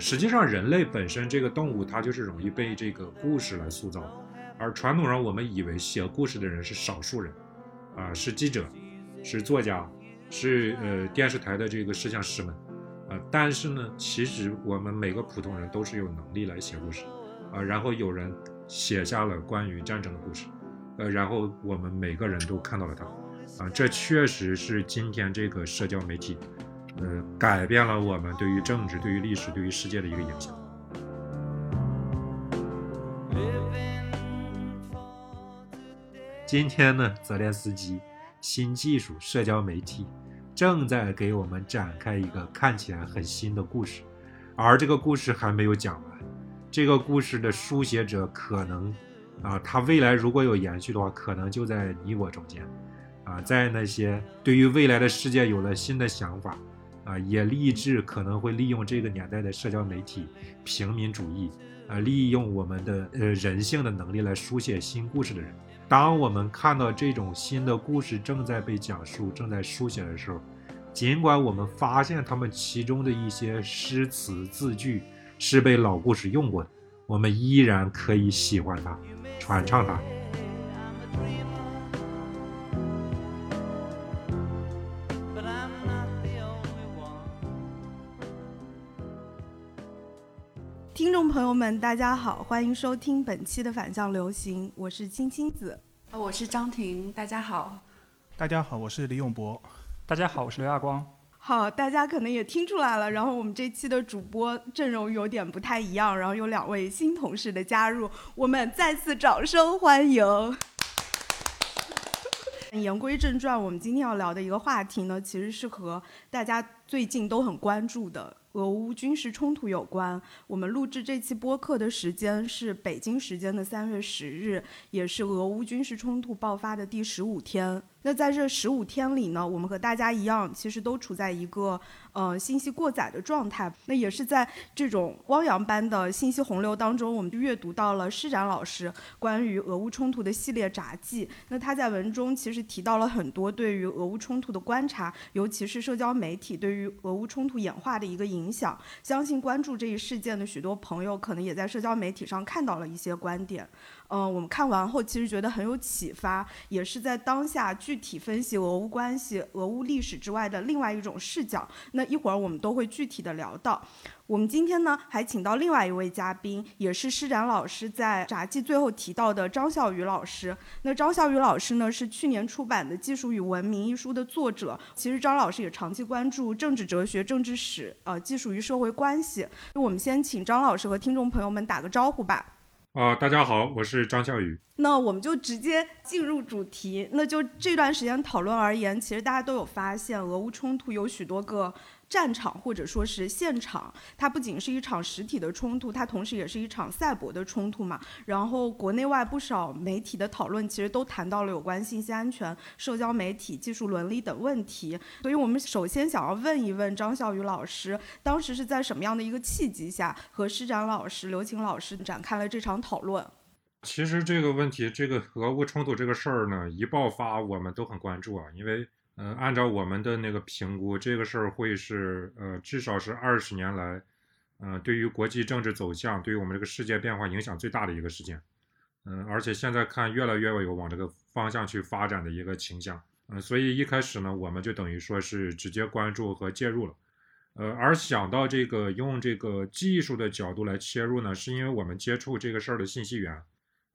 实际上，人类本身这个动物，它就是容易被这个故事来塑造。而传统上，我们以为写故事的人是少数人，啊，是记者，是作家，是呃电视台的这个摄像师们，啊，但是呢，其实我们每个普通人都是有能力来写故事，啊，然后有人写下了关于战争的故事，呃，然后我们每个人都看到了它，啊，这确实是今天这个社交媒体。呃，改变了我们对于政治、对于历史、对于世界的一个影响。今天呢，泽连斯基新技术社交媒体正在给我们展开一个看起来很新的故事，而这个故事还没有讲完。这个故事的书写者可能啊，他未来如果有延续的话，可能就在你我中间啊，在那些对于未来的世界有了新的想法。啊，也立志可能会利用这个年代的社交媒体、平民主义，啊，利用我们的呃人性的能力来书写新故事的人。当我们看到这种新的故事正在被讲述、正在书写的时候，尽管我们发现他们其中的一些诗词字句是被老故事用过的，我们依然可以喜欢它，传唱它。众朋友们，大家好，欢迎收听本期的反向流行，我是青青子，我是张婷，大家好，大家好，我是李永博，大家好，我是刘亚光，好，大家可能也听出来了，然后我们这期的主播阵容有点不太一样，然后有两位新同事的加入，我们再次掌声欢迎。言归正传，我们今天要聊的一个话题呢，其实是和大家最近都很关注的。俄乌军事冲突有关。我们录制这期播客的时间是北京时间的三月十日，也是俄乌军事冲突爆发的第十五天。那在这十五天里呢，我们和大家一样，其实都处在一个呃信息过载的状态。那也是在这种汪洋般的信息洪流当中，我们就阅读到了施展老师关于俄乌冲突的系列札记。那他在文中其实提到了很多对于俄乌冲突的观察，尤其是社交媒体对于俄乌冲突演化的一个影影响。相信关注这一事件的许多朋友，可能也在社交媒体上看到了一些观点。嗯，我们看完后其实觉得很有启发，也是在当下具体分析俄乌关系、俄乌历史之外的另外一种视角。那一会儿我们都会具体的聊到。我们今天呢还请到另外一位嘉宾，也是施展老师在札记最后提到的张笑宇老师。那张笑宇老师呢是去年出版的《技术与文明》一书的作者。其实张老师也长期关注政治哲学、政治史，呃，技术与社会关系。那我们先请张老师和听众朋友们打个招呼吧。啊，大家好，我是张笑宇。那我们就直接进入主题。那就这段时间讨论而言，其实大家都有发现，俄乌冲突有许多个。战场或者说是现场，它不仅是一场实体的冲突，它同时也是一场赛博的冲突嘛。然后国内外不少媒体的讨论，其实都谈到了有关信息安全、社交媒体、技术伦理等问题。所以我们首先想要问一问张笑宇老师，当时是在什么样的一个契机下，和施展老师、刘晴老师展开了这场讨论？其实这个问题，这个俄乌冲突这个事儿呢，一爆发我们都很关注啊，因为。呃，按照我们的那个评估，这个事儿会是呃，至少是二十年来，呃，对于国际政治走向，对于我们这个世界变化影响最大的一个事件。嗯，而且现在看越来越有往这个方向去发展的一个倾向。嗯，所以一开始呢，我们就等于说是直接关注和介入了。呃，而想到这个用这个技术的角度来切入呢，是因为我们接触这个事儿的信息源。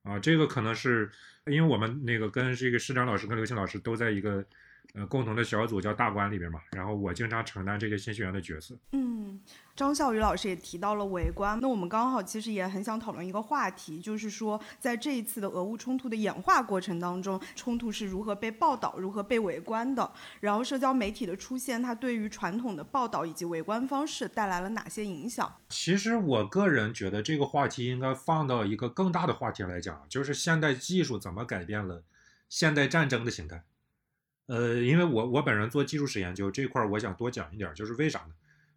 啊，这个可能是因为我们那个跟这个施展老师跟刘星老师都在一个。呃，共同的小组叫大观里边嘛，然后我经常承担这个新学员的角色。嗯，张笑宇老师也提到了围观，那我们刚好其实也很想讨论一个话题，就是说在这一次的俄乌冲突的演化过程当中，冲突是如何被报道、如何被围观的，然后社交媒体的出现，它对于传统的报道以及围观方式带来了哪些影响？其实我个人觉得这个话题应该放到一个更大的话题来讲，就是现代技术怎么改变了现代战争的形态。呃，因为我我本人做技术史研究这块，我想多讲一点，就是为啥呢？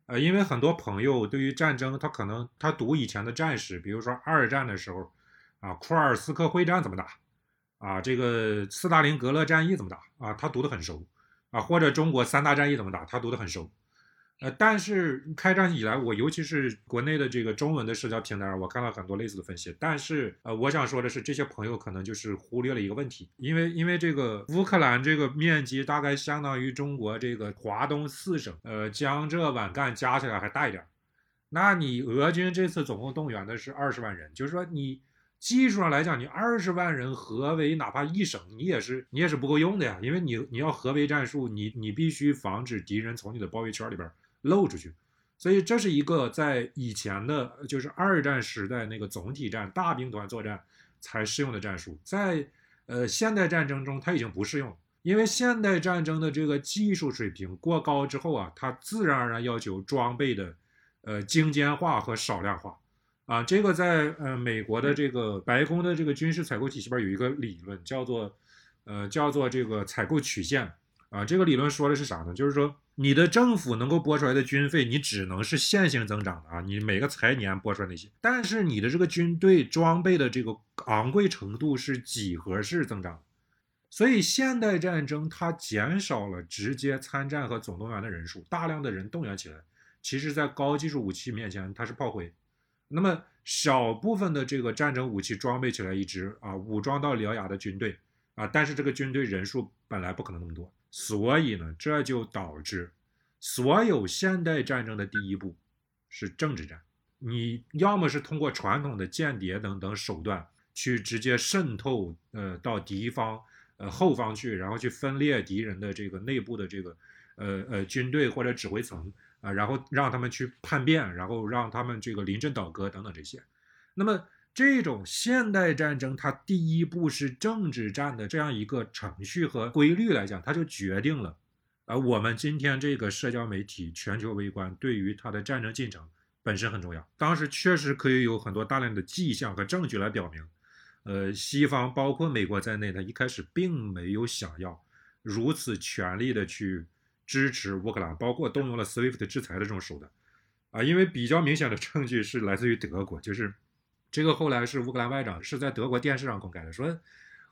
呃，因为很多朋友对于战争，他可能他读以前的战史，比如说二战的时候，啊，库尔斯克会战怎么打，啊，这个斯大林格勒战役怎么打，啊，他读得很熟，啊，或者中国三大战役怎么打，他读得很熟，呃，但是开战以来，我尤其是国内的这个中文的社交平台上，我看了很多类似的分析。但是，呃，我想说的是，这些朋友可能就是忽略了一个问题，因为因为这个乌克兰这个面积大概相当于中国这个华东四省，呃，江浙皖赣加起来还大一点。那你俄军这次总共动员的是二十万人，就是说你技术上来讲，你二十万人合围哪怕一省，你也是你也是不够用的呀，因为你你要合围战术，你你必须防止敌人从你的包围圈里边。漏出去，所以这是一个在以前的，就是二战时代那个总体战、大兵团作战才适用的战术，在呃现代战争中它已经不适用，因为现代战争的这个技术水平过高之后啊，它自然而然要求装备的呃精尖化和少量化。啊。这个在呃美国的这个白宫的这个军事采购体系边有一个理论，叫做呃叫做这个采购曲线啊。这个理论说的是啥呢？就是说。你的政府能够拨出来的军费，你只能是线性增长的啊！你每个财年拨出来那些，但是你的这个军队装备的这个昂贵程度是几何式增长，所以现代战争它减少了直接参战和总动员的人数，大量的人动员起来，其实在高技术武器面前它是炮灰。那么小部分的这个战争武器装备起来一支啊，武装到獠牙的军队啊，但是这个军队人数本来不可能那么多。所以呢，这就导致所有现代战争的第一步是政治战。你要么是通过传统的间谍等等手段去直接渗透，呃，到敌方呃后方去，然后去分裂敌人的这个内部的这个呃呃军队或者指挥层啊，然后让他们去叛变，然后让他们这个临阵倒戈等等这些。那么。这种现代战争，它第一步是政治战的这样一个程序和规律来讲，它就决定了，而我们今天这个社交媒体全球围观对于它的战争进程本身很重要。当时确实可以有很多大量的迹象和证据来表明，呃，西方包括美国在内，它一开始并没有想要如此全力的去支持乌克兰，包括动用了 SWIFT 制裁的这种手段，啊，因为比较明显的证据是来自于德国，就是。这个后来是乌克兰外长是在德国电视上公开的，说，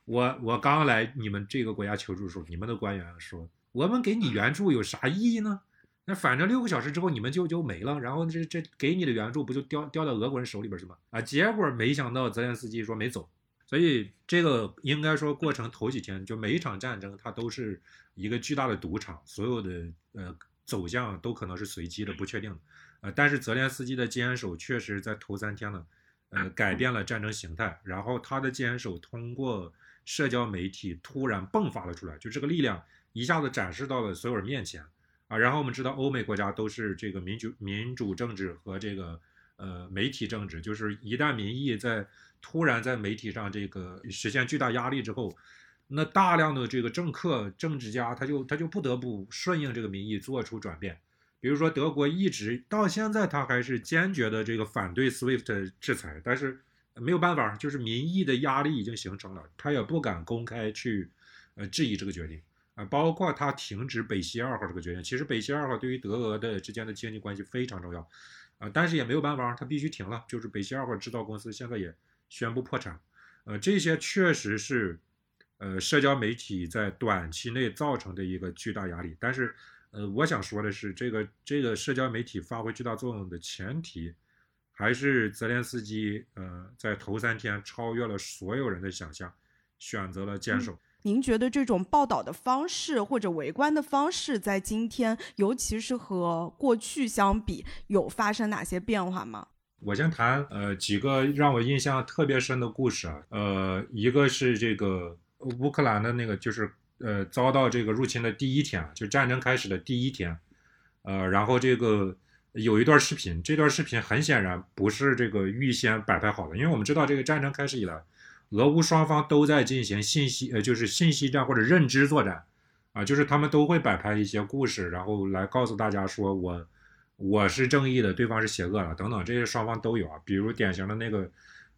我我刚来你们这个国家求助的时候，你们的官员说，我们给你援助有啥意义呢？那反正六个小时之后你们就就没了，然后这这给你的援助不就掉掉到俄国人手里边是吗？啊，结果没想到泽连斯基说没走，所以这个应该说过程头几天就每一场战争它都是一个巨大的赌场，所有的呃走向都可能是随机的、不确定的，呃，但是泽连斯基的坚守确实在头三天呢。呃，改变了战争形态，然后他的坚守通过社交媒体突然迸发了出来，就这个力量一下子展示到了所有人面前啊。然后我们知道，欧美国家都是这个民主民主政治和这个呃媒体政治，就是一旦民意在突然在媒体上这个实现巨大压力之后，那大量的这个政客政治家他就他就不得不顺应这个民意做出转变。比如说，德国一直到现在，他还是坚决的这个反对 SWIFT 制裁，但是没有办法，就是民意的压力已经形成了，他也不敢公开去呃质疑这个决定啊。包括他停止北溪二号这个决定，其实北溪二号对于德俄的之间的经济关系非常重要啊，但是也没有办法，他必须停了。就是北溪二号制造公司现在也宣布破产，呃，这些确实是呃社交媒体在短期内造成的一个巨大压力，但是。呃，我想说的是，这个这个社交媒体发挥巨大作用的前提，还是泽连斯基呃在头三天超越了所有人的想象，选择了坚守。您觉得这种报道的方式或者围观的方式，在今天，尤其是和过去相比，有发生哪些变化吗？我先谈呃几个让我印象特别深的故事啊，呃，一个是这个乌克兰的那个就是。呃，遭到这个入侵的第一天，就战争开始的第一天，呃，然后这个有一段视频，这段视频很显然不是这个预先摆拍好的，因为我们知道这个战争开始以来，俄乌双方都在进行信息，呃，就是信息战或者认知作战，啊，就是他们都会摆拍一些故事，然后来告诉大家说我我是正义的，对方是邪恶的等等，这些双方都有啊，比如典型的那个，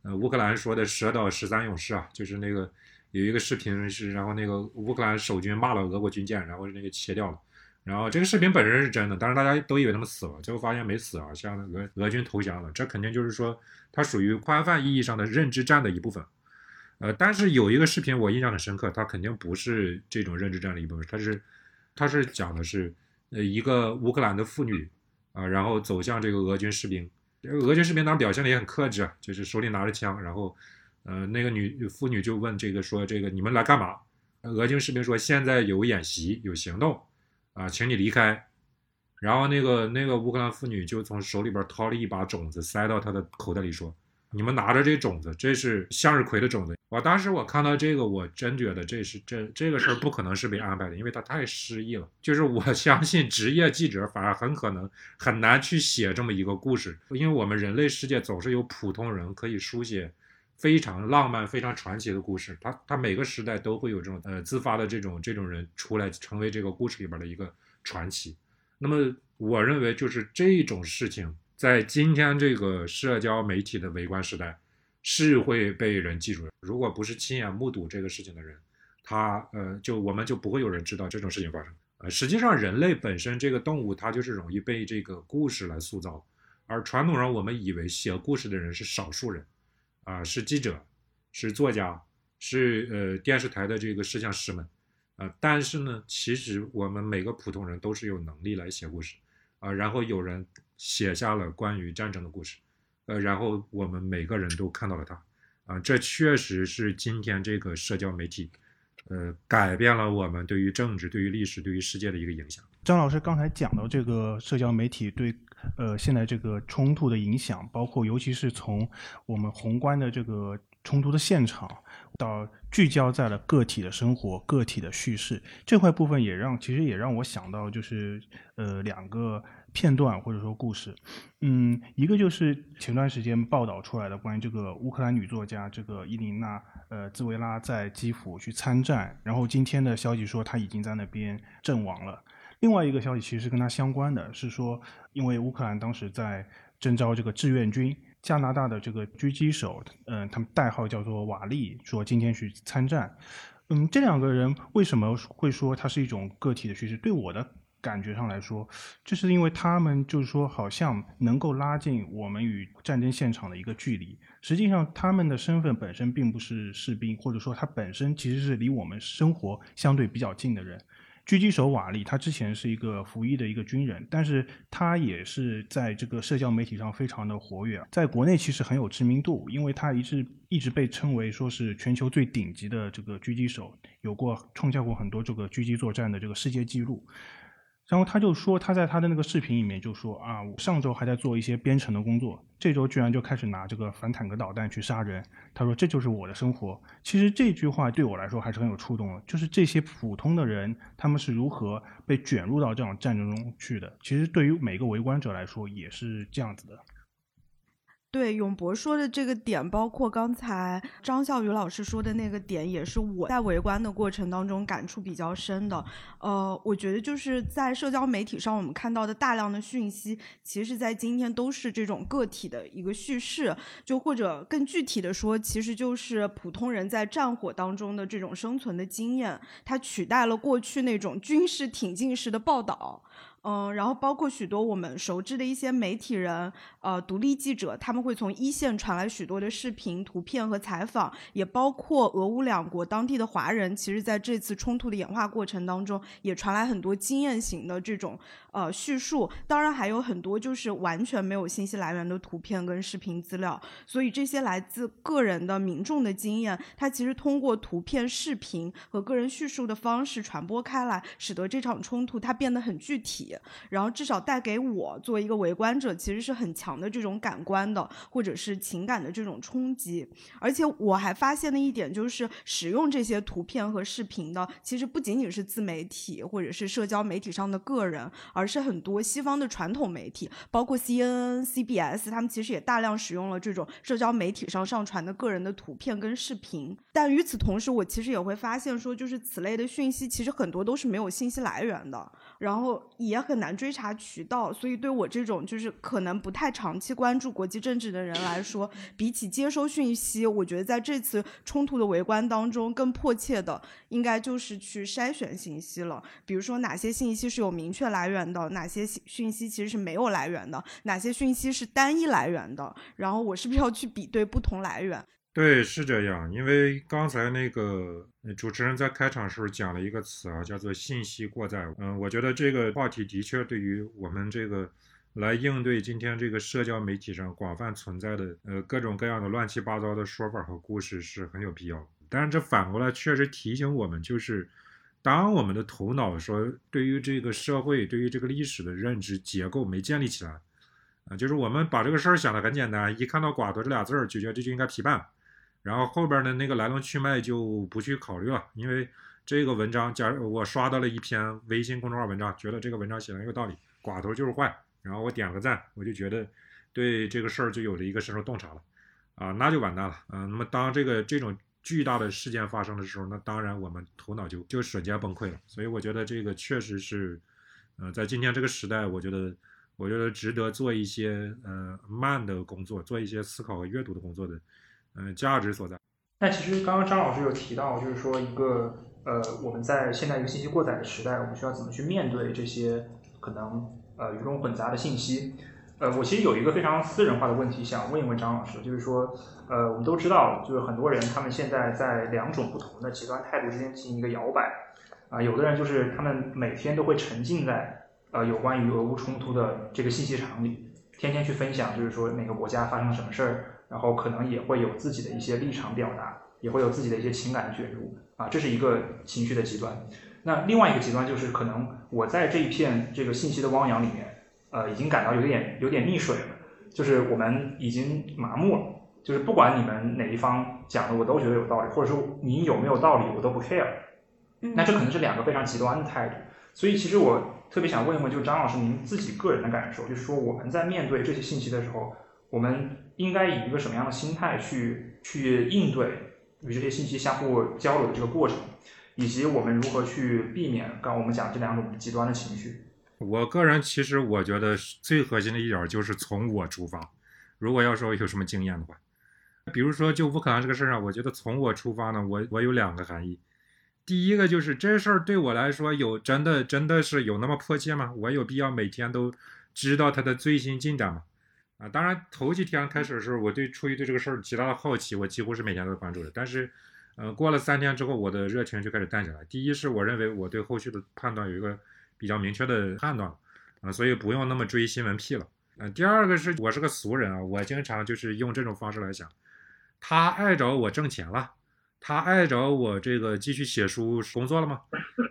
呃，乌克兰说的蛇岛十三勇士啊，就是那个。有一个视频是，然后那个乌克兰守军骂了俄国军舰，然后那个切掉了。然后这个视频本身是真的，但是大家都以为他们死了，最后发现没死啊，像俄俄军投降了。这肯定就是说，它属于宽泛意义上的认知战的一部分。呃，但是有一个视频我印象很深刻，它肯定不是这种认知战的一部分，它是它是讲的是，呃，一个乌克兰的妇女啊，然后走向这个俄军士兵。俄军士兵当然表现的也很克制啊，就是手里拿着枪，然后，呃，那个女妇女就问这个说：“这个你们来干嘛？”俄军士兵说：“现在有演习，有行动，啊，请你离开。”然后那个那个乌克兰妇女就从手里边掏了一把种子，塞到他的口袋里说。你们拿着这种子，这是向日葵的种子。我当时我看到这个，我真觉得这是这这个事儿不可能是被安排的，因为他太失意了。就是我 相信职业记者反而很可能很难去写这么一个故事，因为我们人类世界总是有普通人可以书写非常浪漫、非常传奇的故事。他他每个时代都会有这种呃自发的这种这种人出来，成为这个故事里边的一个传奇。那么我认为就是这种事情。在今天这个社交媒体的围观时代，是会被人记住的。如果不是亲眼目睹这个事情的人，他呃，就我们就不会有人知道这种事情发生。呃，实际上人类本身这个动物，它就是容易被这个故事来塑造。而传统上我们以为写故事的人是少数人，啊，是记者，是作家，是呃电视台的这个摄像师们，啊，但是呢，其实我们每个普通人都是有能力来写故事，啊，然后有人。写下了关于战争的故事，呃，然后我们每个人都看到了它，啊，这确实是今天这个社交媒体，呃，改变了我们对于政治、对于历史、对于世界的一个影响。张老师刚才讲到这个社交媒体对，呃，现在这个冲突的影响，包括尤其是从我们宏观的这个冲突的现场，到聚焦在了个体的生活、个体的叙事这块部分，也让其实也让我想到，就是呃两个。片段或者说故事，嗯，一个就是前段时间报道出来的关于这个乌克兰女作家这个伊琳娜呃兹维拉在基辅去参战，然后今天的消息说她已经在那边阵亡了。另外一个消息其实跟她相关的，是说因为乌克兰当时在征召这个志愿军，加拿大的这个狙击手，嗯，他们代号叫做瓦利，说今天去参战。嗯，这两个人为什么会说它是一种个体的叙事？对我的。感觉上来说，就是因为他们就是说，好像能够拉近我们与战争现场的一个距离。实际上，他们的身份本身并不是士兵，或者说他本身其实是离我们生活相对比较近的人。狙击手瓦利，他之前是一个服役的一个军人，但是他也是在这个社交媒体上非常的活跃，在国内其实很有知名度，因为他一直一直被称为说是全球最顶级的这个狙击手，有过创下过很多这个狙击作战的这个世界纪录。然后他就说，他在他的那个视频里面就说啊，我上周还在做一些编程的工作，这周居然就开始拿这个反坦克导弹去杀人。他说这就是我的生活。其实这句话对我来说还是很有触动的，就是这些普通的人他们是如何被卷入到这场战争中去的。其实对于每个围观者来说也是这样子的。对永博说的这个点，包括刚才张笑宇老师说的那个点，也是我在围观的过程当中感触比较深的。呃，我觉得就是在社交媒体上，我们看到的大量的讯息，其实，在今天都是这种个体的一个叙事，就或者更具体的说，其实就是普通人在战火当中的这种生存的经验，它取代了过去那种军事挺进式的报道。嗯，然后包括许多我们熟知的一些媒体人，呃，独立记者，他们会从一线传来许多的视频、图片和采访，也包括俄乌两国当地的华人，其实在这次冲突的演化过程当中，也传来很多经验型的这种呃叙述。当然还有很多就是完全没有信息来源的图片跟视频资料。所以这些来自个人的民众的经验，它其实通过图片、视频和个人叙述的方式传播开来，使得这场冲突它变得很具体。然后至少带给我作为一个围观者，其实是很强的这种感官的或者是情感的这种冲击。而且我还发现的一点就是，使用这些图片和视频的，其实不仅仅是自媒体或者是社交媒体上的个人，而是很多西方的传统媒体，包括 CNN、CBS，他们其实也大量使用了这种社交媒体上上传的个人的图片跟视频。但与此同时，我其实也会发现说，就是此类的讯息，其实很多都是没有信息来源的。然后也很难追查渠道，所以对我这种就是可能不太长期关注国际政治的人来说，比起接收讯息，我觉得在这次冲突的围观当中，更迫切的应该就是去筛选信息了。比如说哪些信息是有明确来源的，哪些讯息其实是没有来源的，哪些讯息是单一来源的，然后我是不是要去比对不同来源？对，是这样。因为刚才那个主持人在开场时候讲了一个词啊，叫做“信息过载”。嗯，我觉得这个话题的确对于我们这个来应对今天这个社交媒体上广泛存在的呃各种各样的乱七八糟的说法和故事是很有必要。但是这反过来确实提醒我们，就是当我们的头脑说对于这个社会、对于这个历史的认知结构没建立起来，啊，就是我们把这个事儿想的很简单，一看到“寡头”这俩字儿就觉得这就应该批判，然后后边的那个来龙去脉就不去考虑了，因为这个文章，假如我刷到了一篇微信公众号文章，觉得这个文章写的有道理，寡头就是坏。然后我点个赞，我就觉得对这个事儿就有了一个深入洞察了，啊，那就完蛋了，啊，那么当这个这种巨大的事件发生的时候，那当然我们头脑就就瞬间崩溃了。所以我觉得这个确实是，呃，在今天这个时代，我觉得我觉得值得做一些呃慢的工作，做一些思考和阅读的工作的，嗯，价值所在。那其实刚刚张老师有提到，就是说一个呃，我们在现在一个信息过载的时代，我们需要怎么去面对这些可能。呃，鱼龙混杂的信息，呃，我其实有一个非常私人化的问题想问一问张老师，就是说，呃，我们都知道，就是很多人他们现在在两种不同的极端态度之间进行一个摇摆，啊，有的人就是他们每天都会沉浸在呃有关于俄乌冲突的这个信息场里，天天去分享，就是说哪个国家发生了什么事儿，然后可能也会有自己的一些立场表达，也会有自己的一些情感卷入，啊，这是一个情绪的极端。那另外一个极端就是，可能我在这一片这个信息的汪洋里面，呃，已经感到有点有点溺水了，就是我们已经麻木了，就是不管你们哪一方讲的，我都觉得有道理，或者说你有没有道理，我都不 care。那这可能是两个非常极端的态度。所以其实我特别想问一问，就是张老师您自己个人的感受，就是说我们在面对这些信息的时候，我们应该以一个什么样的心态去去应对与这些信息相互交流的这个过程？以及我们如何去避免刚我们讲这两种极端的情绪？我个人其实我觉得最核心的一点就是从我出发。如果要说有什么经验的话，比如说就乌克兰这个事儿上，我觉得从我出发呢，我我有两个含义。第一个就是这事儿对我来说有真的真的是有那么迫切吗？我有必要每天都知道它的最新进展吗？啊，当然头几天开始的时候，我对出于对这个事儿极大的好奇，我几乎是每天都关注的，但是。呃，过了三天之后，我的热情就开始淡下来。第一是我认为我对后续的判断有一个比较明确的判断，啊，所以不用那么追新闻屁了。呃，第二个是我是个俗人啊，我经常就是用这种方式来想，他碍着我挣钱了，他碍着我这个继续写书工作了吗？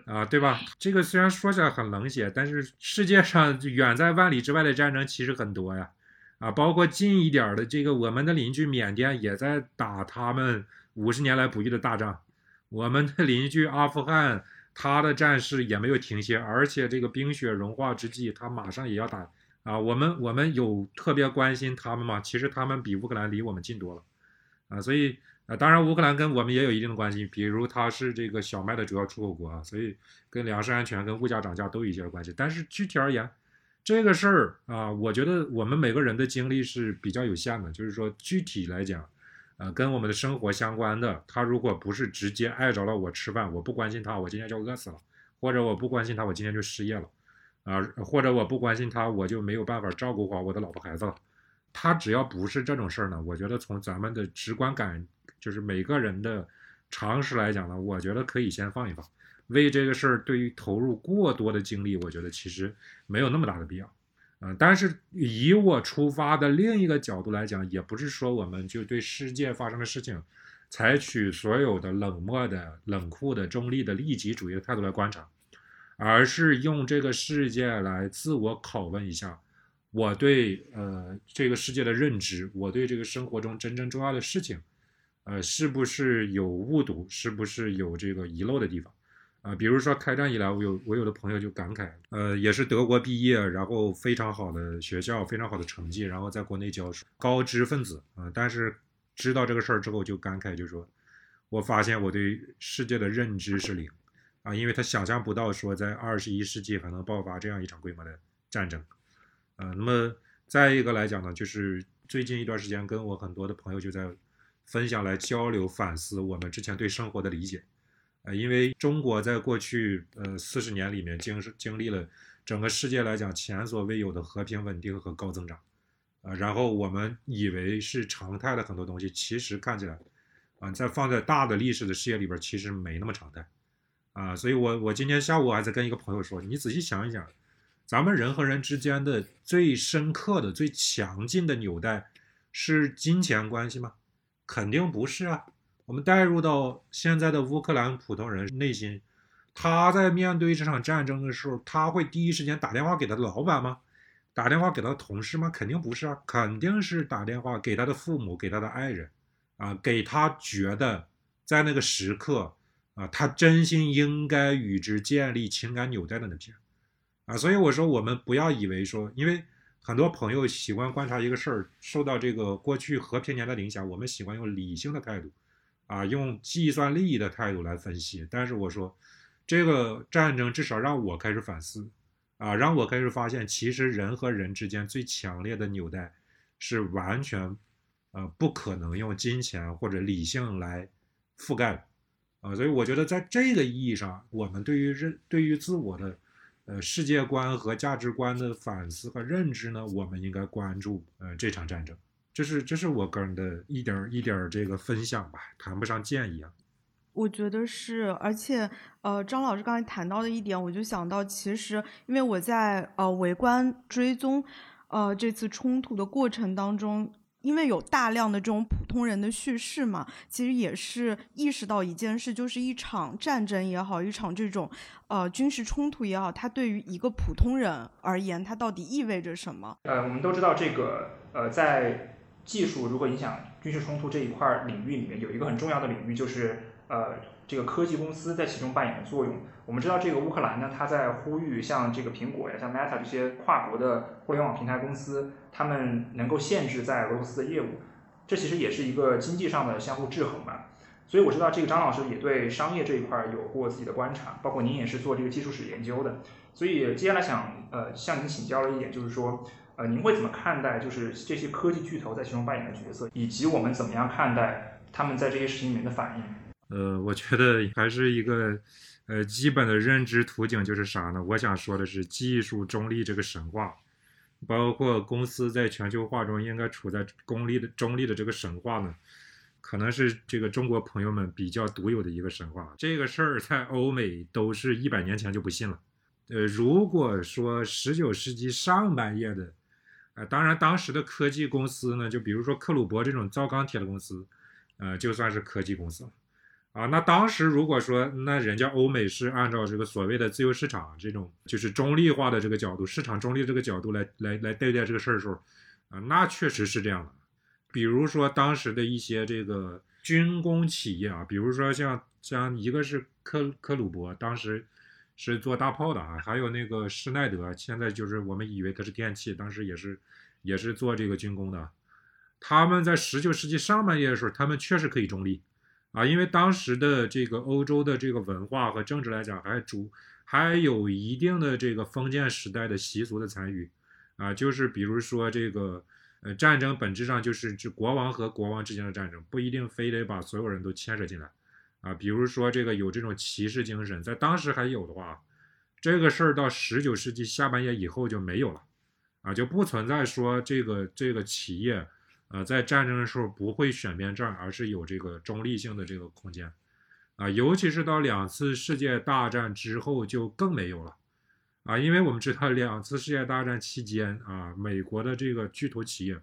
啊，对吧？这个虽然说起来很冷血，但是世界上远在万里之外的战争其实很多呀，啊，包括近一点的这个我们的邻居缅甸也在打他们。五十年来不遇的大仗，我们的邻居阿富汗，他的战事也没有停歇，而且这个冰雪融化之际，他马上也要打啊！我们我们有特别关心他们吗？其实他们比乌克兰离我们近多了啊！所以啊，当然乌克兰跟我们也有一定的关系，比如它是这个小麦的主要出口国啊，所以跟粮食安全、跟物价涨价都有一些关系。但是具体而言，这个事儿啊，我觉得我们每个人的精力是比较有限的，就是说具体来讲。呃，跟我们的生活相关的，他如果不是直接碍着了我吃饭，我不关心他，我今天就饿死了；或者我不关心他，我今天就失业了；啊，或者我不关心他，我就没有办法照顾好我的老婆孩子了。他只要不是这种事儿呢，我觉得从咱们的直观感，就是每个人的常识来讲呢，我觉得可以先放一放。为这个事儿，对于投入过多的精力，我觉得其实没有那么大的必要。嗯，但是以我出发的另一个角度来讲，也不是说我们就对世界发生的事情，采取所有的冷漠的、冷酷的、中立的、利己主义的态度来观察，而是用这个世界来自我拷问一下，我对呃这个世界的认知，我对这个生活中真正重要的事情，呃是不是有误读，是不是有这个遗漏的地方？啊，比如说开战以来，我有我有的朋友就感慨，呃，也是德国毕业，然后非常好的学校，非常好的成绩，然后在国内教书，高知分子啊，但是知道这个事儿之后就感慨，就说，我发现我对世界的认知是零，啊，因为他想象不到说在二十一世纪还能爆发这样一场规模的战争，呃，那么再一个来讲呢，就是最近一段时间跟我很多的朋友就在分享来交流反思我们之前对生活的理解。呃，因为中国在过去呃四十年里面经经历了整个世界来讲前所未有的和平稳定和高增长，啊，然后我们以为是常态的很多东西，其实看起来，啊，在放在大的历史的视野里边，其实没那么常态，啊，所以我我今天下午还在跟一个朋友说，你仔细想一想，咱们人和人之间的最深刻的、最强劲的纽带是金钱关系吗？肯定不是啊。我们带入到现在的乌克兰普通人内心，他在面对这场战争的时候，他会第一时间打电话给他的老板吗？打电话给他的同事吗？肯定不是啊，肯定是打电话给他的父母，给他的爱人，啊，给他觉得在那个时刻啊，他真心应该与之建立情感纽带的那些人。啊，所以我说，我们不要以为说，因为很多朋友喜欢观察一个事儿，受到这个过去和平年代的影响，我们喜欢用理性的态度，啊，用计算利益的态度来分析。但是我说，这个战争至少让我开始反思，啊，让我开始发现，其实人和人之间最强烈的纽带，是完全，呃，不可能用金钱或者理性来覆盖的，啊，所以我觉得在这个意义上，我们对于认对于自我的。呃，世界观和价值观的反思和认知呢，我们应该关注呃这场战争，这是这是我个人的一点一点这个分享吧，谈不上建议啊。我觉得是，而且呃，张老师刚才谈到的一点，我就想到，其实因为我在呃围观追踪呃这次冲突的过程当中。因为有大量的这种普通人的叙事嘛，其实也是意识到一件事，就是一场战争也好，一场这种呃军事冲突也好，它对于一个普通人而言，它到底意味着什么？呃，我们都知道这个呃，在技术如果影响军事冲突这一块领域里面，有一个很重要的领域就是呃。这个科技公司在其中扮演的作用，我们知道这个乌克兰呢，它在呼吁像这个苹果呀、像 Meta 这些跨国的互联网平台公司，他们能够限制在俄罗斯的业务，这其实也是一个经济上的相互制衡吧。所以我知道这个张老师也对商业这一块有过自己的观察，包括您也是做这个技术史研究的，所以接下来想呃向您请教的一点就是说，呃您会怎么看待就是这些科技巨头在其中扮演的角色，以及我们怎么样看待他们在这些事情里面的反应？呃，我觉得还是一个，呃，基本的认知途径就是啥呢？我想说的是技术中立这个神话，包括公司在全球化中应该处在公利的中立的这个神话呢，可能是这个中国朋友们比较独有的一个神话。这个事儿在欧美都是一百年前就不信了。呃，如果说十九世纪上半叶的，呃，当然当时的科技公司呢，就比如说克虏伯这种造钢铁的公司，呃，就算是科技公司。啊，那当时如果说那人家欧美是按照这个所谓的自由市场这种就是中立化的这个角度，市场中立这个角度来来来对待这个事儿的时候，啊，那确实是这样的。比如说当时的一些这个军工企业啊，比如说像像一个是克克鲁伯，当时是做大炮的啊，还有那个施耐德，现在就是我们以为它是电器，当时也是也是做这个军工的。他们在十九世纪上半叶的时候，他们确实可以中立。啊，因为当时的这个欧洲的这个文化和政治来讲，还主还有一定的这个封建时代的习俗的参与，啊，就是比如说这个呃战争本质上就是指国王和国王之间的战争，不一定非得把所有人都牵扯进来，啊，比如说这个有这种骑士精神，在当时还有的话，这个事儿到十九世纪下半叶以后就没有了，啊，就不存在说这个这个企业。呃，在战争的时候不会选边站，而是有这个中立性的这个空间，啊，尤其是到两次世界大战之后就更没有了，啊，因为我们知道两次世界大战期间啊，美国的这个巨头企业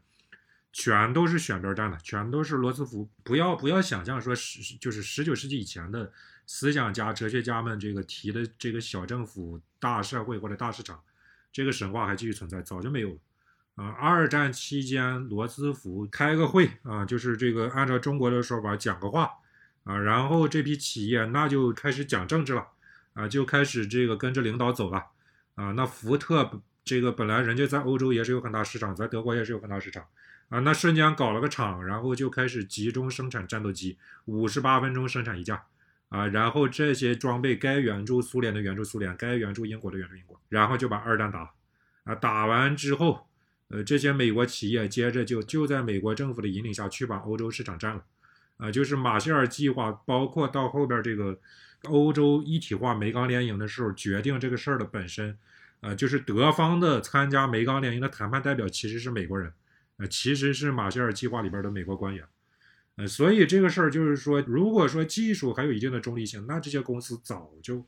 全都是选边站的，全都是罗斯福。不要不要想象说十就是十九世纪以前的思想家、哲学家们这个提的这个小政府、大社会或者大市场，这个神话还继续存在，早就没有了。啊，二战期间，罗斯福开个会啊，就是这个按照中国的说法讲个话啊，然后这批企业那就开始讲政治了啊，就开始这个跟着领导走了啊。那福特这个本来人家在欧洲也是有很大市场，在德国也是有很大市场啊，那瞬间搞了个厂，然后就开始集中生产战斗机，五十八分钟生产一架啊，然后这些装备该援助苏联的援助苏联，该援助英国的援助英国，然后就把二战打了啊，打完之后。呃，这些美国企业接着就就在美国政府的引领下去把欧洲市场占了，啊，就是马歇尔计划，包括到后边这个欧洲一体化煤钢联营的时候，决定这个事儿的本身，呃，就是德方的参加煤钢联营的谈判代表其实是美国人，呃，其实是马歇尔计划里边的美国官员，呃，所以这个事儿就是说，如果说技术还有一定的中立性，那这些公司早就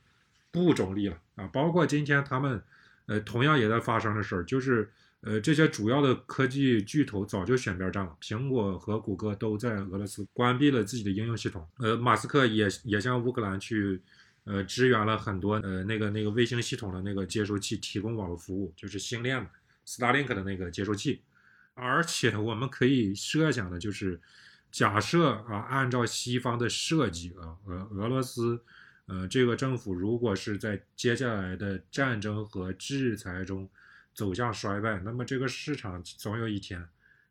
不中立了啊，包括今天他们。呃，同样也在发生的事儿，就是呃，这些主要的科技巨头早就选边站了，苹果和谷歌都在俄罗斯关闭了自己的应用系统，呃，马斯克也也向乌克兰去。呃，支援了很多呃那个那个卫星系统的那个接收器，提供网络服务，就是星链 Starlink 的那个接收器。而且我们可以设想的就是，假设啊，按照西方的设计啊，俄俄罗斯，呃，这个政府如果是在接下来的战争和制裁中走向衰败，那么这个市场总有一天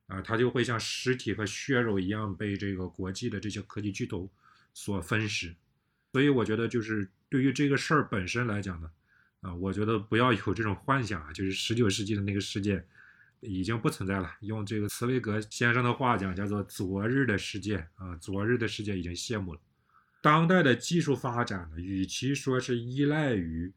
啊，它就会像尸体和血肉一样被这个国际的这些科技巨头所分食。所以我觉得，就是对于这个事儿本身来讲呢，啊，我觉得不要有这种幻想啊，就是十九世纪的那个世界已经不存在了。用这个茨威格先生的话讲，叫做“昨日的世界”啊，昨日的世界已经谢幕了。当代的技术发展呢，与其说是依赖于，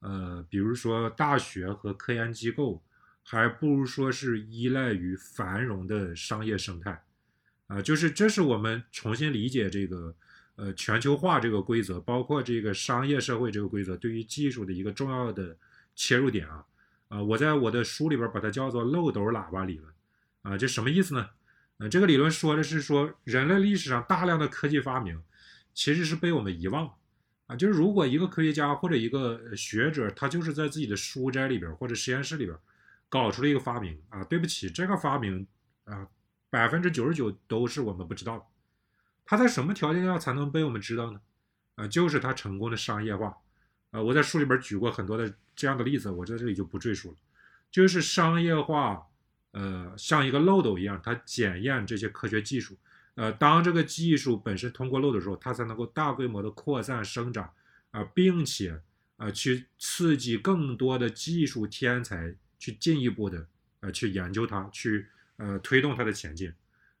呃，比如说大学和科研机构，还不如说是依赖于繁荣的商业生态，啊，就是这是我们重新理解这个。呃，全球化这个规则，包括这个商业社会这个规则，对于技术的一个重要的切入点啊，啊，我在我的书里边把它叫做漏斗喇叭理论，啊，这什么意思呢？呃，这个理论说的是说，人类历史上大量的科技发明，其实是被我们遗忘，啊，就是如果一个科学家或者一个学者，他就是在自己的书斋里边或者实验室里边搞出了一个发明，啊，对不起，这个发明啊，百分之九十九都是我们不知道的。它在什么条件下才能被我们知道呢？啊，就是它成功的商业化。呃，我在书里边举过很多的这样的例子，我在这里就不赘述了。就是商业化，呃，像一个漏斗一样，它检验这些科学技术。呃，当这个技术本身通过漏斗的时候，它才能够大规模的扩散生长啊，并且啊，去刺激更多的技术天才去进一步的呃去研究它，去呃推动它的前进。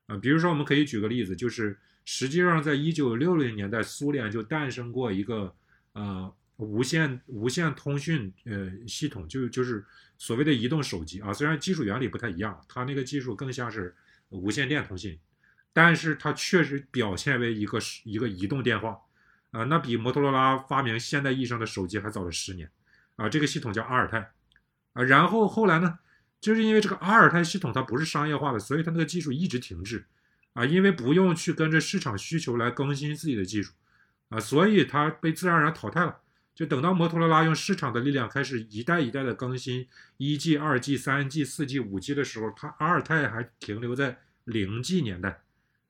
啊，比如说我们可以举个例子，就是。实际上，在一九六零年代，苏联就诞生过一个呃无线无线通讯呃系统，就就是所谓的移动手机啊。虽然技术原理不太一样，它那个技术更像是无线电通信，但是它确实表现为一个一个移动电话啊。那比摩托罗拉发明现代意义上的手机还早了十年啊。这个系统叫阿尔泰啊。然后后来呢，就是因为这个阿尔泰系统它不是商业化的，所以它那个技术一直停滞。啊，因为不用去跟着市场需求来更新自己的技术，啊，所以它被自然而然淘汰了。就等到摩托罗拉用市场的力量开始一代一代的更新一 G、二 G、三 G、四 G、五 G 的时候，它阿尔泰还停留在零 G 年代，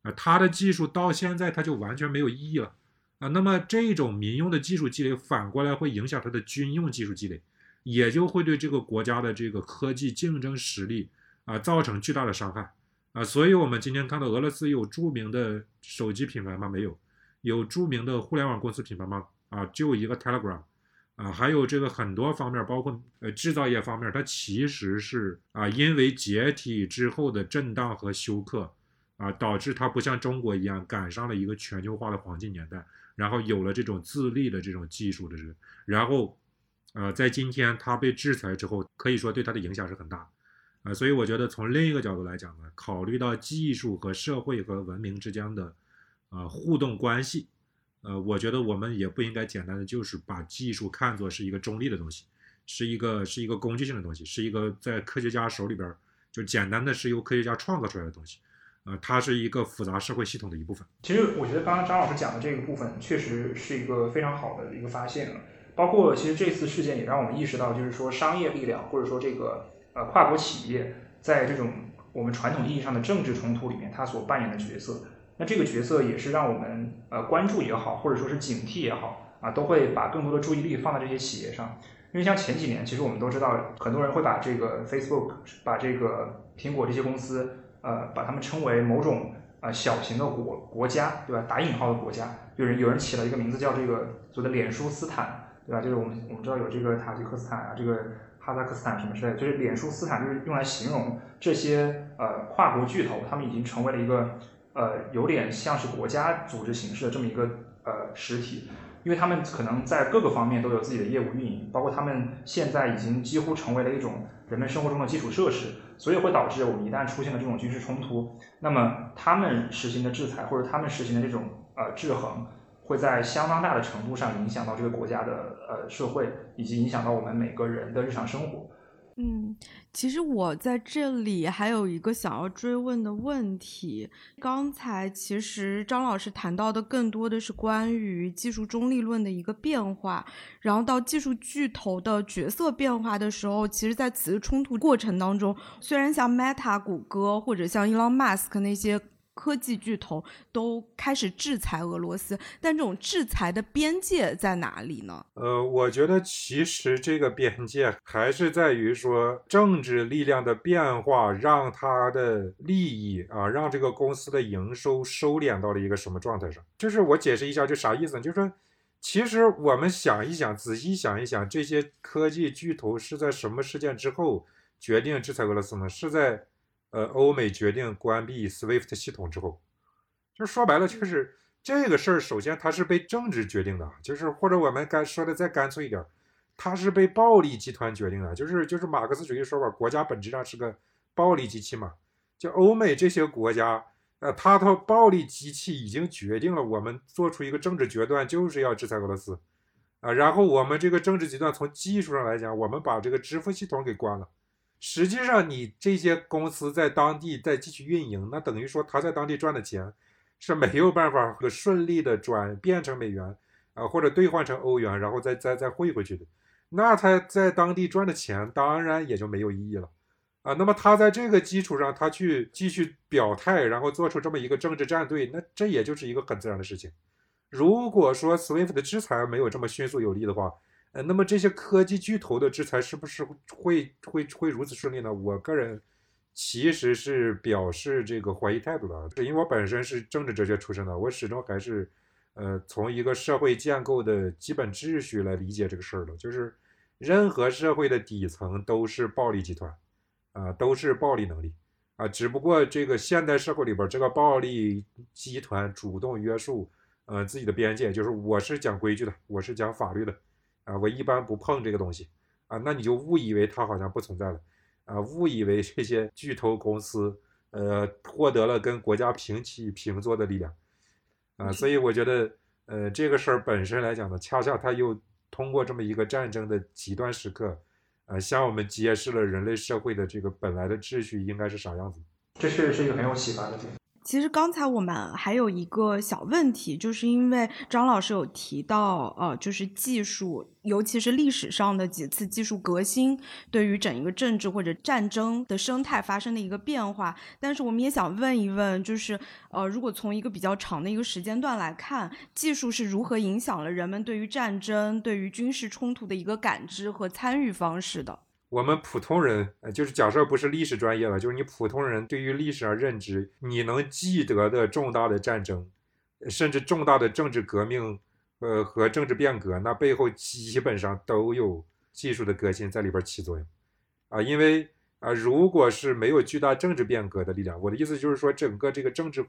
啊，它的技术到现在它就完全没有意义了，啊，那么这种民用的技术积累反过来会影响它的军用技术积累，也就会对这个国家的这个科技竞争实力啊造成巨大的伤害。啊，所以我们今天看到俄罗斯有著名的手机品牌吗？没有，有著名的互联网公司品牌吗？啊，就一个 Telegram，啊，还有这个很多方面，包括呃制造业方面，它其实是啊，因为解体之后的震荡和休克，啊，导致它不像中国一样赶上了一个全球化的黄金年代，然后有了这种自立的这种技术的这，然后，呃，在今天它被制裁之后，可以说对它的影响是很大。啊，所以我觉得从另一个角度来讲呢，考虑到技术和社会和文明之间的，呃，互动关系，呃，我觉得我们也不应该简单的就是把技术看作是一个中立的东西，是一个是一个工具性的东西，是一个在科学家手里边就简单的是由科学家创造出来的东西，呃，它是一个复杂社会系统的一部分。其实我觉得刚刚张老师讲的这个部分确实是一个非常好的一个发现啊，包括其实这次事件也让我们意识到，就是说商业力量或者说这个。呃，跨国企业在这种我们传统意义上的政治冲突里面，它所扮演的角色，那这个角色也是让我们呃关注也好，或者说是警惕也好啊，都会把更多的注意力放在这些企业上。因为像前几年，其实我们都知道，很多人会把这个 Facebook、把这个苹果这些公司，呃，把他们称为某种呃小型的国国家，对吧？打引号的国家，有人有人起了一个名字叫这个所谓的脸书斯坦，对吧？就是我们我们知道有这个塔吉克斯坦啊，这个。哈萨克斯坦什么之类，就是脸书斯坦，就是用来形容这些呃跨国巨头，他们已经成为了一个呃有点像是国家组织形式的这么一个呃实体，因为他们可能在各个方面都有自己的业务运营，包括他们现在已经几乎成为了一种人们生活中的基础设施，所以会导致我们一旦出现了这种军事冲突，那么他们实行的制裁或者他们实行的这种呃制衡。会在相当大的程度上影响到这个国家的呃社会，以及影响到我们每个人的日常生活。嗯，其实我在这里还有一个想要追问的问题。刚才其实张老师谈到的更多的是关于技术中立论的一个变化，然后到技术巨头的角色变化的时候，其实，在此次冲突过程当中，虽然像 Meta、谷歌或者像 Elon Musk 那些。科技巨头都开始制裁俄罗斯，但这种制裁的边界在哪里呢？呃，我觉得其实这个边界还是在于说，政治力量的变化让它的利益啊，让这个公司的营收收敛到了一个什么状态上。就是我解释一下，就啥意思？就是说，其实我们想一想，仔细想一想，这些科技巨头是在什么事件之后决定制裁俄罗斯呢？是在。呃，欧美决定关闭 SWIFT 系统之后，就说白了，就是这个事儿。首先，它是被政治决定的，就是或者我们干说的再干脆一点，它是被暴力集团决定的。就是就是马克思主义说法，国家本质上是个暴力机器嘛。就欧美这些国家，呃，它的暴力机器已经决定了，我们做出一个政治决断，就是要制裁俄罗斯啊。然后我们这个政治决断从技术上来讲，我们把这个支付系统给关了。实际上，你这些公司在当地再继续运营，那等于说他在当地赚的钱是没有办法和顺利的转变成美元啊，或者兑换成欧元，然后再再再汇回去的。那他在当地赚的钱当然也就没有意义了啊。那么他在这个基础上，他去继续表态，然后做出这么一个政治站队，那这也就是一个很自然的事情。如果说 SWIFT 的制裁没有这么迅速有力的话，呃，那么这些科技巨头的制裁是不是会会会如此顺利呢？我个人其实是表示这个怀疑态度的，因为我本身是政治哲学出身的，我始终还是呃从一个社会建构的基本秩序来理解这个事儿的，就是任何社会的底层都是暴力集团，啊，都是暴力能力，啊，只不过这个现代社会里边这个暴力集团主动约束呃自己的边界，就是我是讲规矩的，我是讲法律的。啊，我一般不碰这个东西，啊，那你就误以为它好像不存在了，啊，误以为这些巨头公司，呃，获得了跟国家平起平坐的力量，啊，所以我觉得，呃，这个事儿本身来讲呢，恰恰它又通过这么一个战争的极端时刻，呃，向我们揭示了人类社会的这个本来的秩序应该是啥样子。这是是一个很有启发的点。其实刚才我们还有一个小问题，就是因为张老师有提到，呃，就是技术，尤其是历史上的几次技术革新，对于整一个政治或者战争的生态发生的一个变化。但是我们也想问一问，就是呃，如果从一个比较长的一个时间段来看，技术是如何影响了人们对于战争、对于军事冲突的一个感知和参与方式的？我们普通人，呃，就是假设不是历史专业了，就是你普通人对于历史上认知，你能记得的重大的战争，甚至重大的政治革命，呃和政治变革，那背后基本上都有技术的革新在里边起作用，啊，因为啊，如果是没有巨大政治变革的力量，我的意思就是说，整个这个政治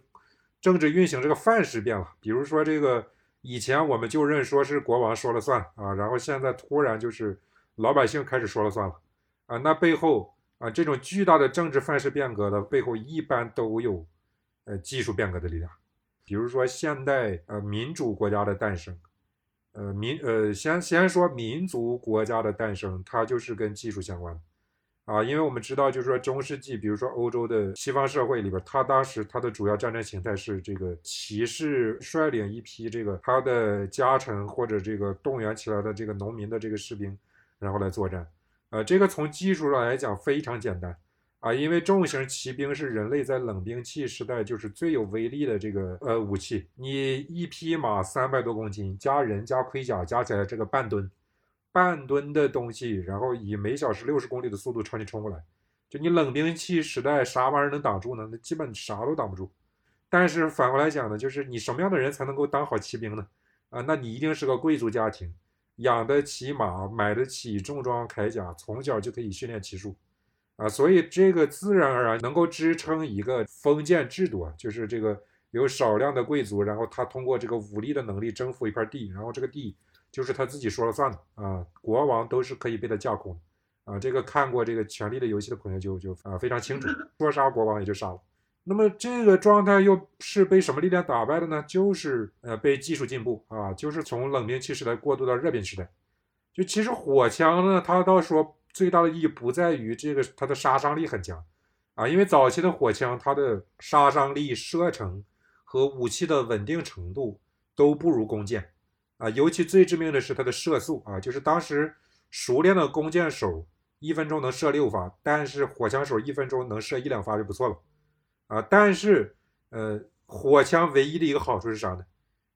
政治运行这个范式变了，比如说这个以前我们就认说是国王说了算啊，然后现在突然就是老百姓开始说了算了。啊，那背后啊，这种巨大的政治范式变革的背后，一般都有呃技术变革的力量。比如说现代呃民主国家的诞生，呃民呃先先说民族国家的诞生，它就是跟技术相关的啊，因为我们知道，就是说中世纪，比如说欧洲的西方社会里边，它当时它的主要战争形态是这个骑士率领一批这个他的家臣或者这个动员起来的这个农民的这个士兵，然后来作战。呃，这个从技术上来讲非常简单啊，因为重型骑兵是人类在冷兵器时代就是最有威力的这个呃武器。你一匹马三百多公斤，加人加盔甲加起来这个半吨，半吨的东西，然后以每小时六十公里的速度朝你冲过来，就你冷兵器时代啥玩意儿能挡住呢？那基本啥都挡不住。但是反过来讲呢，就是你什么样的人才能够当好骑兵呢？啊，那你一定是个贵族家庭。养得起马，买得起重装铠甲，从小就可以训练骑术，啊，所以这个自然而然能够支撑一个封建制度啊，就是这个有少量的贵族，然后他通过这个武力的能力征服一块地，然后这个地就是他自己说了算的啊，国王都是可以被他架空的，啊，这个看过这个《权力的游戏》的朋友就就啊非常清楚，说杀国王也就杀了，那么这个状态又是被什么力量打败的呢？就是呃被技术进步啊，就是从冷兵器时代过渡到热兵时代。就其实火枪呢，它倒说最大的意义不在于这个它的杀伤力很强啊，因为早期的火枪它的杀伤力、射程和武器的稳定程度都不如弓箭啊，尤其最致命的是它的射速啊，就是当时熟练的弓箭手一分钟能射六发，但是火枪手一分钟能射一两发就不错了。啊，但是，呃，火枪唯一的一个好处是啥呢？